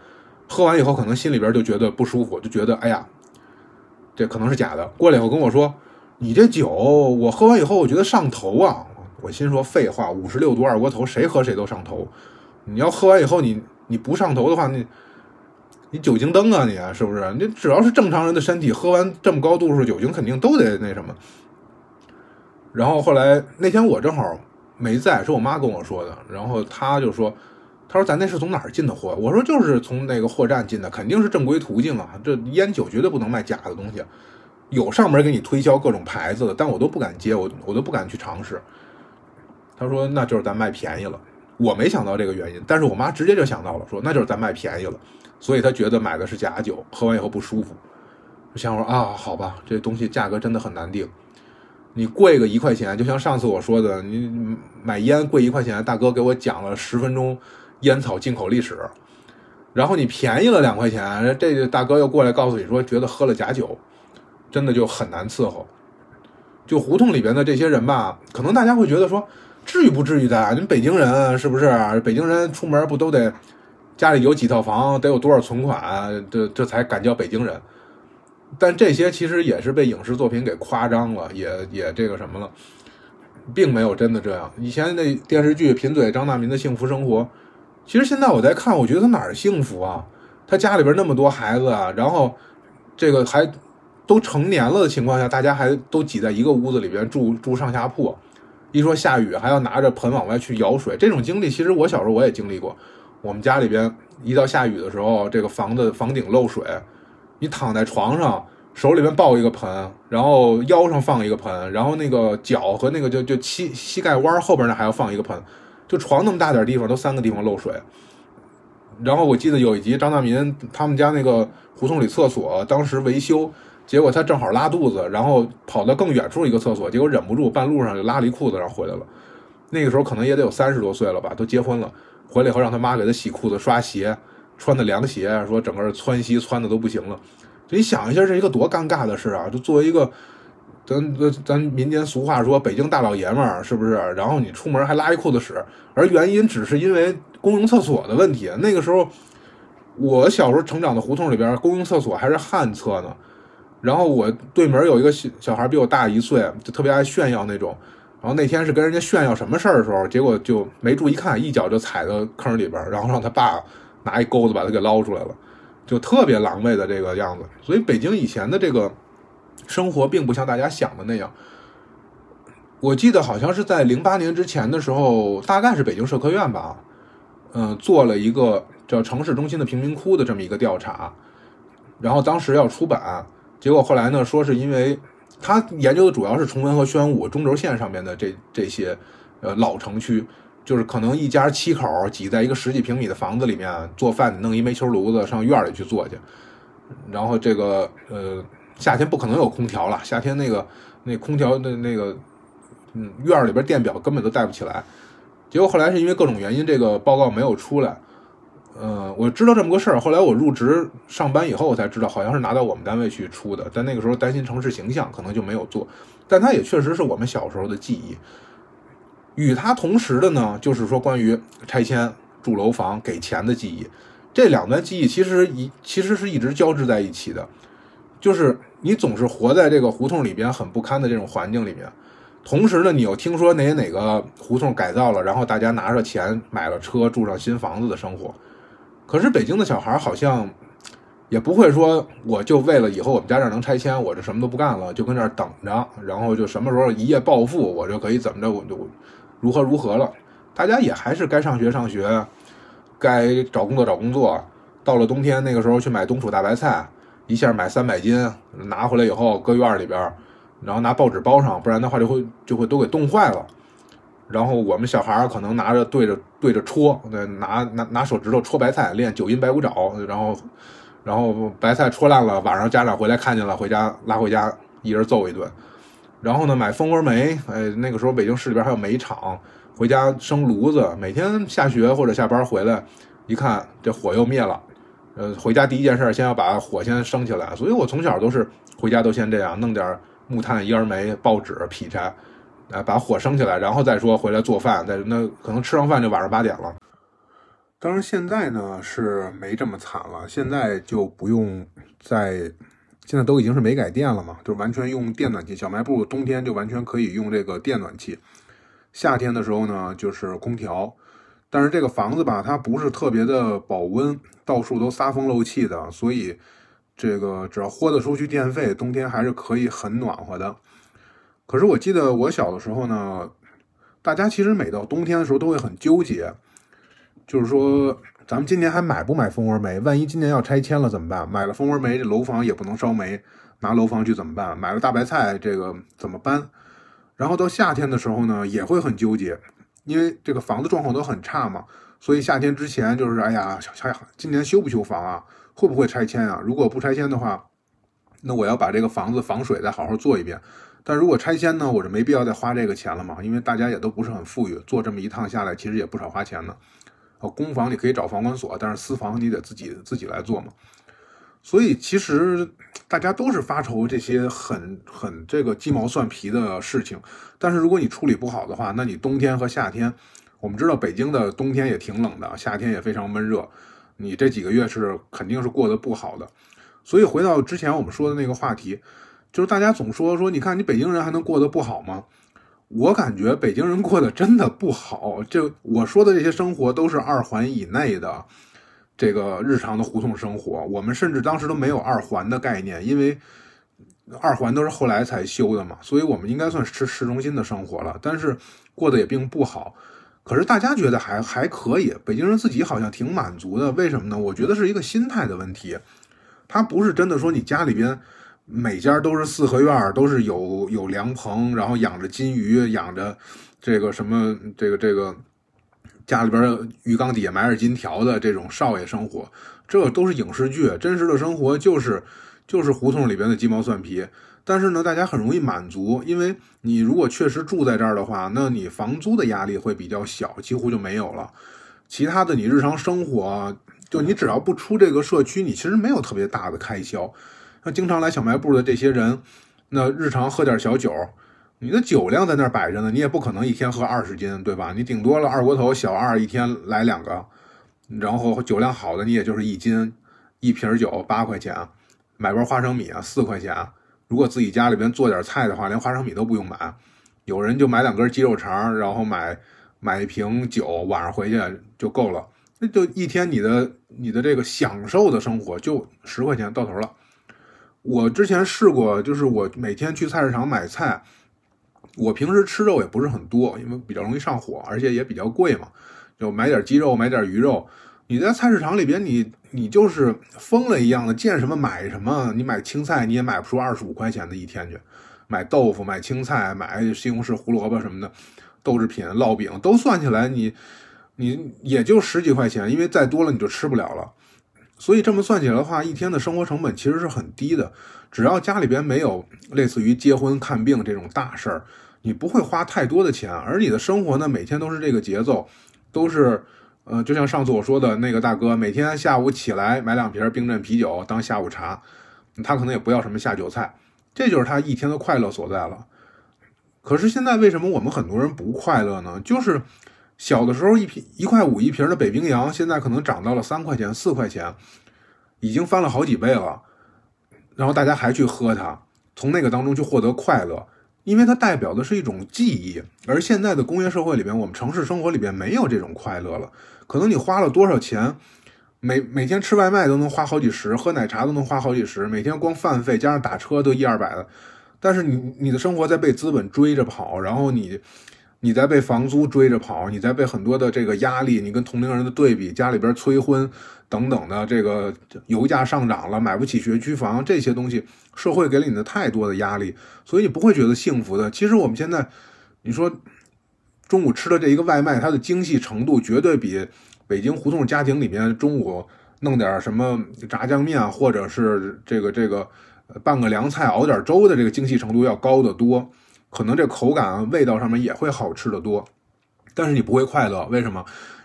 喝完以后可能心里边就觉得不舒服，就觉得哎呀，这可能是假的。过来以后跟我说，你这酒我喝完以后我觉得上头啊，我心说废话，五十六度二锅头谁喝谁都上头，你要喝完以后你你不上头的话，你。你酒精灯啊，你是不是？你只要是正常人的身体，喝完这么高度数酒精，肯定都得那什么。然后后来那天我正好没在，是我妈跟我说的。然后她就说：“她说咱那是从哪儿进的货？”我说：“就是从那个货站进的，肯定是正规途径啊。这烟酒绝对不能卖假的东西，有上门给你推销各种牌子的，但我都不敢接，我我都不敢去尝试。”他说：“那就是咱卖便宜了。”我没想到这个原因，但是我妈直接就想到了，说：“那就是咱卖便宜了。”所以他觉得买的是假酒，喝完以后不舒服。我想说啊，好吧，这东西价格真的很难定。你贵个一块钱，就像上次我说的，你买烟贵一块钱，大哥给我讲了十分钟烟草进口历史，然后你便宜了两块钱，这个大哥又过来告诉你说，觉得喝了假酒，真的就很难伺候。就胡同里边的这些人吧，可能大家会觉得说，至于不至于的？你北京人是不是？北京人出门不都得家里有几套房，得有多少存款，这这才敢叫北京人？但这些其实也是被影视作品给夸张了，也也这个什么了，并没有真的这样。以前那电视剧贫嘴张大民的幸福生活，其实现在我在看，我觉得他哪儿幸福啊？他家里边那么多孩子啊，然后这个还。都成年了的情况下，大家还都挤在一个屋子里边住住上下铺，一说下雨还要拿着盆往外去舀水，这种经历其实我小时候我也经历过。我们家里边一到下雨的时候，这个房子房顶漏水，你躺在床上，手里边抱一个盆，然后腰上放一个盆，然后那个脚和那个就就膝膝盖弯后边那还要放一个盆，就床那么大点地方都三个地方漏水。然后我记得有一集张大民他们家那个胡同里厕所当时维修。结果他正好拉肚子，然后跑到更远处一个厕所，结果忍不住，半路上就拉了一裤子，然后回来了。那个时候可能也得有三十多岁了吧，都结婚了。回来以后让他妈给他洗裤子、刷鞋，穿的凉鞋，说整个窜稀窜的都不行了。你想一下，这一个多尴尬的事啊！就作为一个，咱咱咱民间俗话说，北京大老爷们儿是不是？然后你出门还拉一裤子屎，而原因只是因为公用厕所的问题。那个时候，我小时候成长的胡同里边，公用厕所还是旱厕呢。然后我对门有一个小小孩比我大一岁，就特别爱炫耀那种。然后那天是跟人家炫耀什么事儿的时候，结果就没注意看，一脚就踩到坑里边，然后让他爸拿一钩子把它给捞出来了，就特别狼狈的这个样子。所以北京以前的这个生活并不像大家想的那样。我记得好像是在零八年之前的时候，大概是北京社科院吧，嗯，做了一个叫城市中心的贫民窟的这么一个调查，然后当时要出版。结果后来呢，说是因为他研究的主要是崇文和宣武中轴线上面的这这些呃老城区，就是可能一家七口挤在一个十几平米的房子里面做饭，弄一煤球炉子上院里去做去，然后这个呃夏天不可能有空调了，夏天那个那空调的那个嗯院里边电表根本都带不起来。结果后来是因为各种原因，这个报告没有出来。嗯，我知道这么个事儿。后来我入职上班以后，我才知道，好像是拿到我们单位去出的。但那个时候担心城市形象，可能就没有做。但它也确实是我们小时候的记忆。与它同时的呢，就是说关于拆迁、住楼房、给钱的记忆。这两段记忆其实一其实是一直交织在一起的。就是你总是活在这个胡同里边很不堪的这种环境里面，同时呢，你又听说哪哪个胡同改造了，然后大家拿着钱买了车，住上新房子的生活。可是北京的小孩好像也不会说，我就为了以后我们家这儿能拆迁，我就什么都不干了，就跟这儿等着，然后就什么时候一夜暴富，我就可以怎么着，我就如何如何了。大家也还是该上学上学，该找工作找工作。到了冬天那个时候去买冬储大白菜，一下买三百斤，拿回来以后搁院里边，然后拿报纸包上，不然的话就会就会都给冻坏了。然后我们小孩可能拿着对着对着戳，拿拿拿手指头戳白菜练九阴白骨爪，然后然后白菜戳烂了，晚上家长回来看见了，回家拉回家一人揍一顿。然后呢，买蜂窝煤，哎，那个时候北京市里边还有煤厂，回家生炉子，每天下学或者下班回来，一看这火又灭了，呃，回家第一件事先要把火先升起来。所以我从小都是回家都先这样，弄点木炭、烟煤、报纸、劈柴。哎，把火升起来，然后再说回来做饭。那可能吃上饭就晚上八点了。当然现在呢是没这么惨了，现在就不用再，现在都已经是煤改电了嘛，就完全用电暖气。小卖部冬天就完全可以用这个电暖气，夏天的时候呢就是空调。但是这个房子吧，它不是特别的保温，到处都撒风漏气的，所以这个只要豁得出去电费，冬天还是可以很暖和的。可是我记得我小的时候呢，大家其实每到冬天的时候都会很纠结，就是说咱们今年还买不买蜂窝煤？万一今年要拆迁了怎么办？买了蜂窝煤，这楼房也不能烧煤，拿楼房去怎么办？买了大白菜，这个怎么搬？然后到夏天的时候呢，也会很纠结，因为这个房子状况都很差嘛，所以夏天之前就是哎呀，今年修不修房啊？会不会拆迁啊？如果不拆迁的话，那我要把这个房子防水再好好做一遍。但如果拆迁呢，我就没必要再花这个钱了嘛，因为大家也都不是很富裕，做这么一趟下来，其实也不少花钱呢。公房你可以找房管所，但是私房你得自己自己来做嘛。所以其实大家都是发愁这些很很这个鸡毛蒜皮的事情，但是如果你处理不好的话，那你冬天和夏天，我们知道北京的冬天也挺冷的，夏天也非常闷热，你这几个月是肯定是过得不好的。所以回到之前我们说的那个话题，就是大家总说说，你看你北京人还能过得不好吗？我感觉北京人过得真的不好。这我说的这些生活都是二环以内的。这个日常的胡同生活，我们甚至当时都没有二环的概念，因为二环都是后来才修的嘛，所以我们应该算是市中心的生活了。但是过得也并不好，可是大家觉得还还可以，北京人自己好像挺满足的。为什么呢？我觉得是一个心态的问题。他不是真的说你家里边每家都是四合院，都是有有凉棚，然后养着金鱼，养着这个什么这个这个。家里边鱼缸底下埋着金条的这种少爷生活，这都是影视剧，真实的生活就是就是胡同里边的鸡毛蒜皮。但是呢，大家很容易满足，因为你如果确实住在这儿的话，那你房租的压力会比较小，几乎就没有了。其他的你日常生活，就你只要不出这个社区，你其实没有特别大的开销。那经常来小卖部的这些人，那日常喝点小酒。你的酒量在那儿摆着呢，你也不可能一天喝二十斤，对吧？你顶多了二锅头小二一天来两个，然后酒量好的你也就是一斤，一瓶酒八块钱，买包花生米啊四块钱。如果自己家里边做点菜的话，连花生米都不用买。有人就买两根鸡肉肠，然后买买一瓶酒，晚上回去就够了。那就一天你的你的这个享受的生活就十块钱到头了。我之前试过，就是我每天去菜市场买菜。我平时吃肉也不是很多，因为比较容易上火，而且也比较贵嘛。就买点鸡肉，买点鱼肉。你在菜市场里边，你你就是疯了一样的，见什么买什么。你买青菜，你也买不出二十五块钱的一天去。买豆腐，买青菜，买西红柿、胡萝卜什么的，豆制品、烙饼都算起来，你你也就十几块钱，因为再多了你就吃不了了。所以这么算起来的话，一天的生活成本其实是很低的。只要家里边没有类似于结婚、看病这种大事儿。你不会花太多的钱，而你的生活呢，每天都是这个节奏，都是，呃，就像上次我说的那个大哥，每天下午起来买两瓶冰镇啤酒当下午茶，他可能也不要什么下酒菜，这就是他一天的快乐所在了。可是现在为什么我们很多人不快乐呢？就是小的时候一瓶一块五一瓶的北冰洋，现在可能涨到了三块钱、四块钱，已经翻了好几倍了，然后大家还去喝它，从那个当中去获得快乐。因为它代表的是一种记忆，而现在的工业社会里边，我们城市生活里边没有这种快乐了。可能你花了多少钱，每每天吃外卖都能花好几十，喝奶茶都能花好几十，每天光饭费加上打车都一二百的。但是你你的生活在被资本追着跑，然后你你在被房租追着跑，你在被很多的这个压力，你跟同龄人的对比，家里边催婚。等等的，这个油价上涨了，买不起学区房，这些东西，社会给了你的太多的压力，所以你不会觉得幸福的。其实我们现在，你说中午吃的这一个外卖，它的精细程度绝对比北京胡同家庭里面中午弄点什么炸酱面，或者是这个这个拌个凉菜、熬点粥的这个精细程度要高得多，可能这口感、味道上面也会好吃的多，但是你不会快乐，为什么？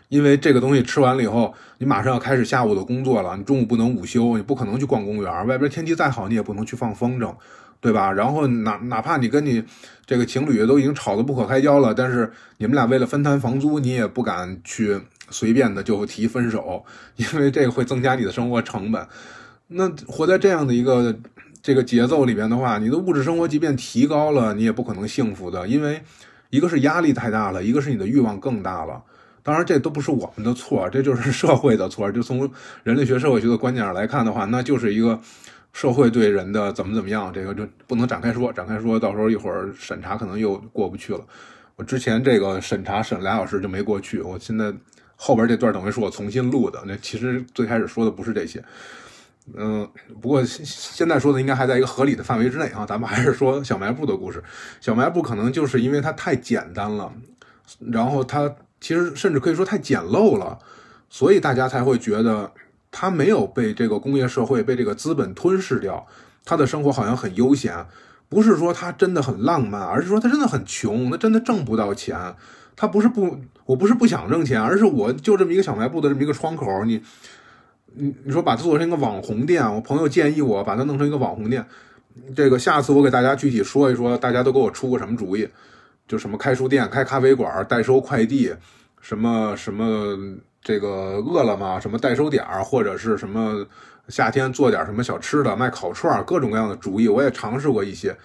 因为这个东西吃完了以后，你马上要开始下午的工作了。你中午不能午休，你不可能去逛公园。外边天气再好，你也不能去放风筝，对吧？然后哪哪怕你跟你这个情侣都已经吵得不可开交了，但是你们俩为了分摊房租，你也不敢去随便的就提分手，因为这个会增加你的生活成本。那活在这样的一个这个节奏里边的话，你的物质生活即便提高了，你也不可能幸福的，因为一个是压力太大了，一个是你的欲望更大了。当然，这都不是我们的错，这就是 (laughs) 社会的错。就从人类学、社会学的观点上来看的话，那就是一个社会对人的怎么怎么样，这个就不能展开说。展开说到时候一会儿审查可能又过不去了。我之前这个审查审俩小时就没过去，我现在后边这段等于是我重新录的。那其实最开始说的不是这些，嗯，不过现在说的应该还在一个合理的范围之内啊。咱们还是说小卖部的故事。小卖部可能就是因为它太简单了，然后它。其实甚至可以说太简陋了，所以大家才会觉得他没有被这个工业社会、被这个资本吞噬掉，他的生活好像很悠闲。不是说他真的很浪漫，而是说他真的很穷，他真的挣不到钱。他不是不，我不是不想挣钱，而是我就这么一个小卖部的这么一个窗口，你你你说把它做成一个网红店，我朋友建议我把它弄成一个网红店，这个下次我给大家具体说一说，大家都给我出个什么主意？就什么开书店、开咖啡馆、代收快递，什么什么这个饿了么什么代收点儿，或者是什么夏天做点什么小吃的，卖烤串，各种各样的主意，我也尝试过一些。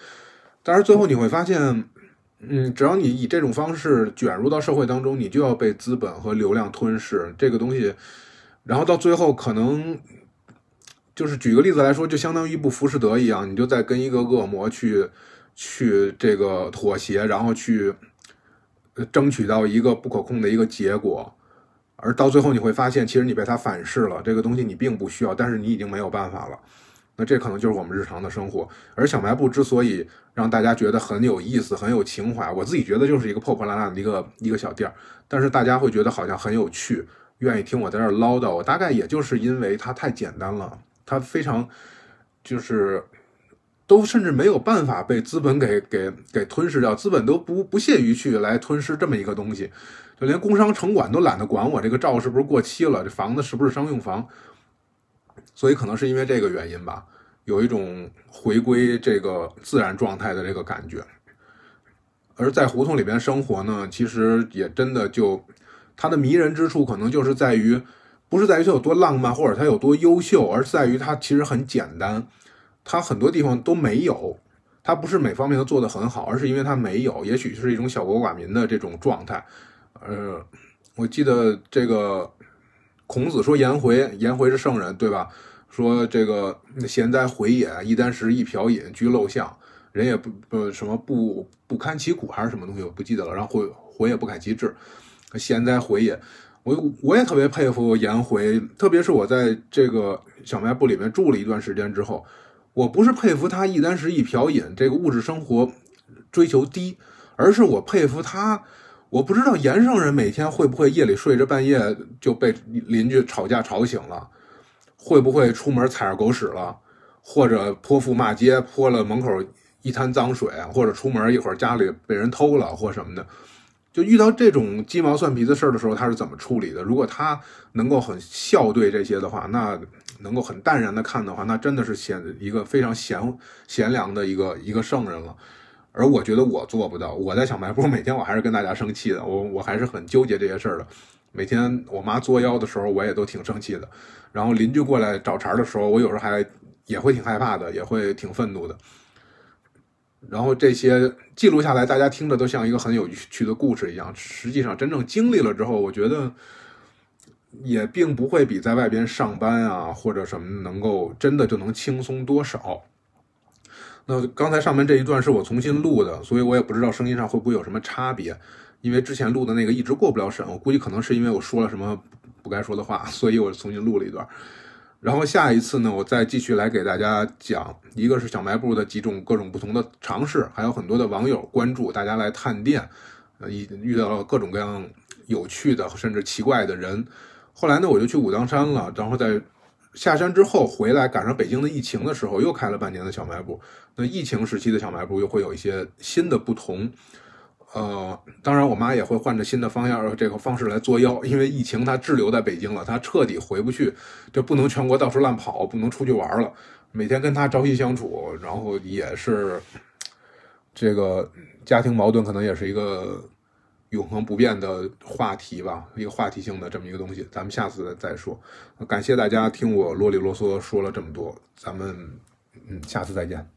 但是最后你会发现，嗯，只要你以这种方式卷入到社会当中，你就要被资本和流量吞噬这个东西，然后到最后可能就是举个例子来说，就相当于一部浮士德一样，你就在跟一个恶魔去。去这个妥协，然后去争取到一个不可控的一个结果，而到最后你会发现，其实你被他反噬了，这个东西你并不需要，但是你已经没有办法了。那这可能就是我们日常的生活。而小卖部之所以让大家觉得很有意思、很有情怀，我自己觉得就是一个破破烂烂的一个一个小店儿，但是大家会觉得好像很有趣，愿意听我在这唠叨。我大概也就是因为它太简单了，它非常就是。都甚至没有办法被资本给给给吞噬掉，资本都不不屑于去来吞噬这么一个东西，就连工商城管都懒得管我这个照是不是过期了，这房子是不是商用房，所以可能是因为这个原因吧，有一种回归这个自然状态的这个感觉。而在胡同里边生活呢，其实也真的就它的迷人之处，可能就是在于，不是在于它有多浪漫或者它有多优秀，而是在于它其实很简单。它很多地方都没有，它不是每方面都做得很好，而是因为它没有，也许是一种小国寡民的这种状态。呃，我记得这个孔子说颜回，颜回是圣人，对吧？说这个贤哉回也，一箪食，一瓢饮，居陋巷，人也不不什么不不堪其苦，还是什么东西，我不记得了。然后回回也不改其志，贤哉回也。我我也特别佩服颜回，特别是我在这个小卖部里面住了一段时间之后。我不是佩服他一箪食一瓢饮这个物质生活追求低，而是我佩服他。我不知道盐圣人每天会不会夜里睡着半夜就被邻居吵架吵醒了，会不会出门踩着狗屎了，或者泼妇骂街泼了门口一滩脏水，或者出门一会儿家里被人偷了或什么的，就遇到这种鸡毛蒜皮的事儿的时候，他是怎么处理的？如果他能够很笑对这些的话，那。能够很淡然的看的话，那真的是显一个非常贤贤良的一个一个圣人了。而我觉得我做不到。我在小卖部每天我还是跟大家生气的，我我还是很纠结这些事儿的。每天我妈作妖的时候，我也都挺生气的。然后邻居过来找茬的时候，我有时候还也会挺害怕的，也会挺愤怒的。然后这些记录下来，大家听着都像一个很有趣的故事一样。实际上真正经历了之后，我觉得。也并不会比在外边上班啊或者什么能够真的就能轻松多少。那刚才上面这一段是我重新录的，所以我也不知道声音上会不会有什么差别，因为之前录的那个一直过不了审，我估计可能是因为我说了什么不该说的话，所以我重新录了一段。然后下一次呢，我再继续来给大家讲，一个是小卖部的几种各种不同的尝试，还有很多的网友关注，大家来探店，呃，遇遇到了各种各样有趣的甚至奇怪的人。后来呢，我就去武当山了，然后在下山之后回来，赶上北京的疫情的时候，又开了半年的小卖部。那疫情时期的小卖部又会有一些新的不同，呃，当然我妈也会换着新的方向这个方式来作妖，因为疫情她滞留在北京了，她彻底回不去，就不能全国到处乱跑，不能出去玩了，每天跟她朝夕相处，然后也是这个家庭矛盾，可能也是一个。永恒不变的话题吧，一个话题性的这么一个东西，咱们下次再说。感谢大家听我啰里啰嗦说了这么多，咱们嗯，下次再见。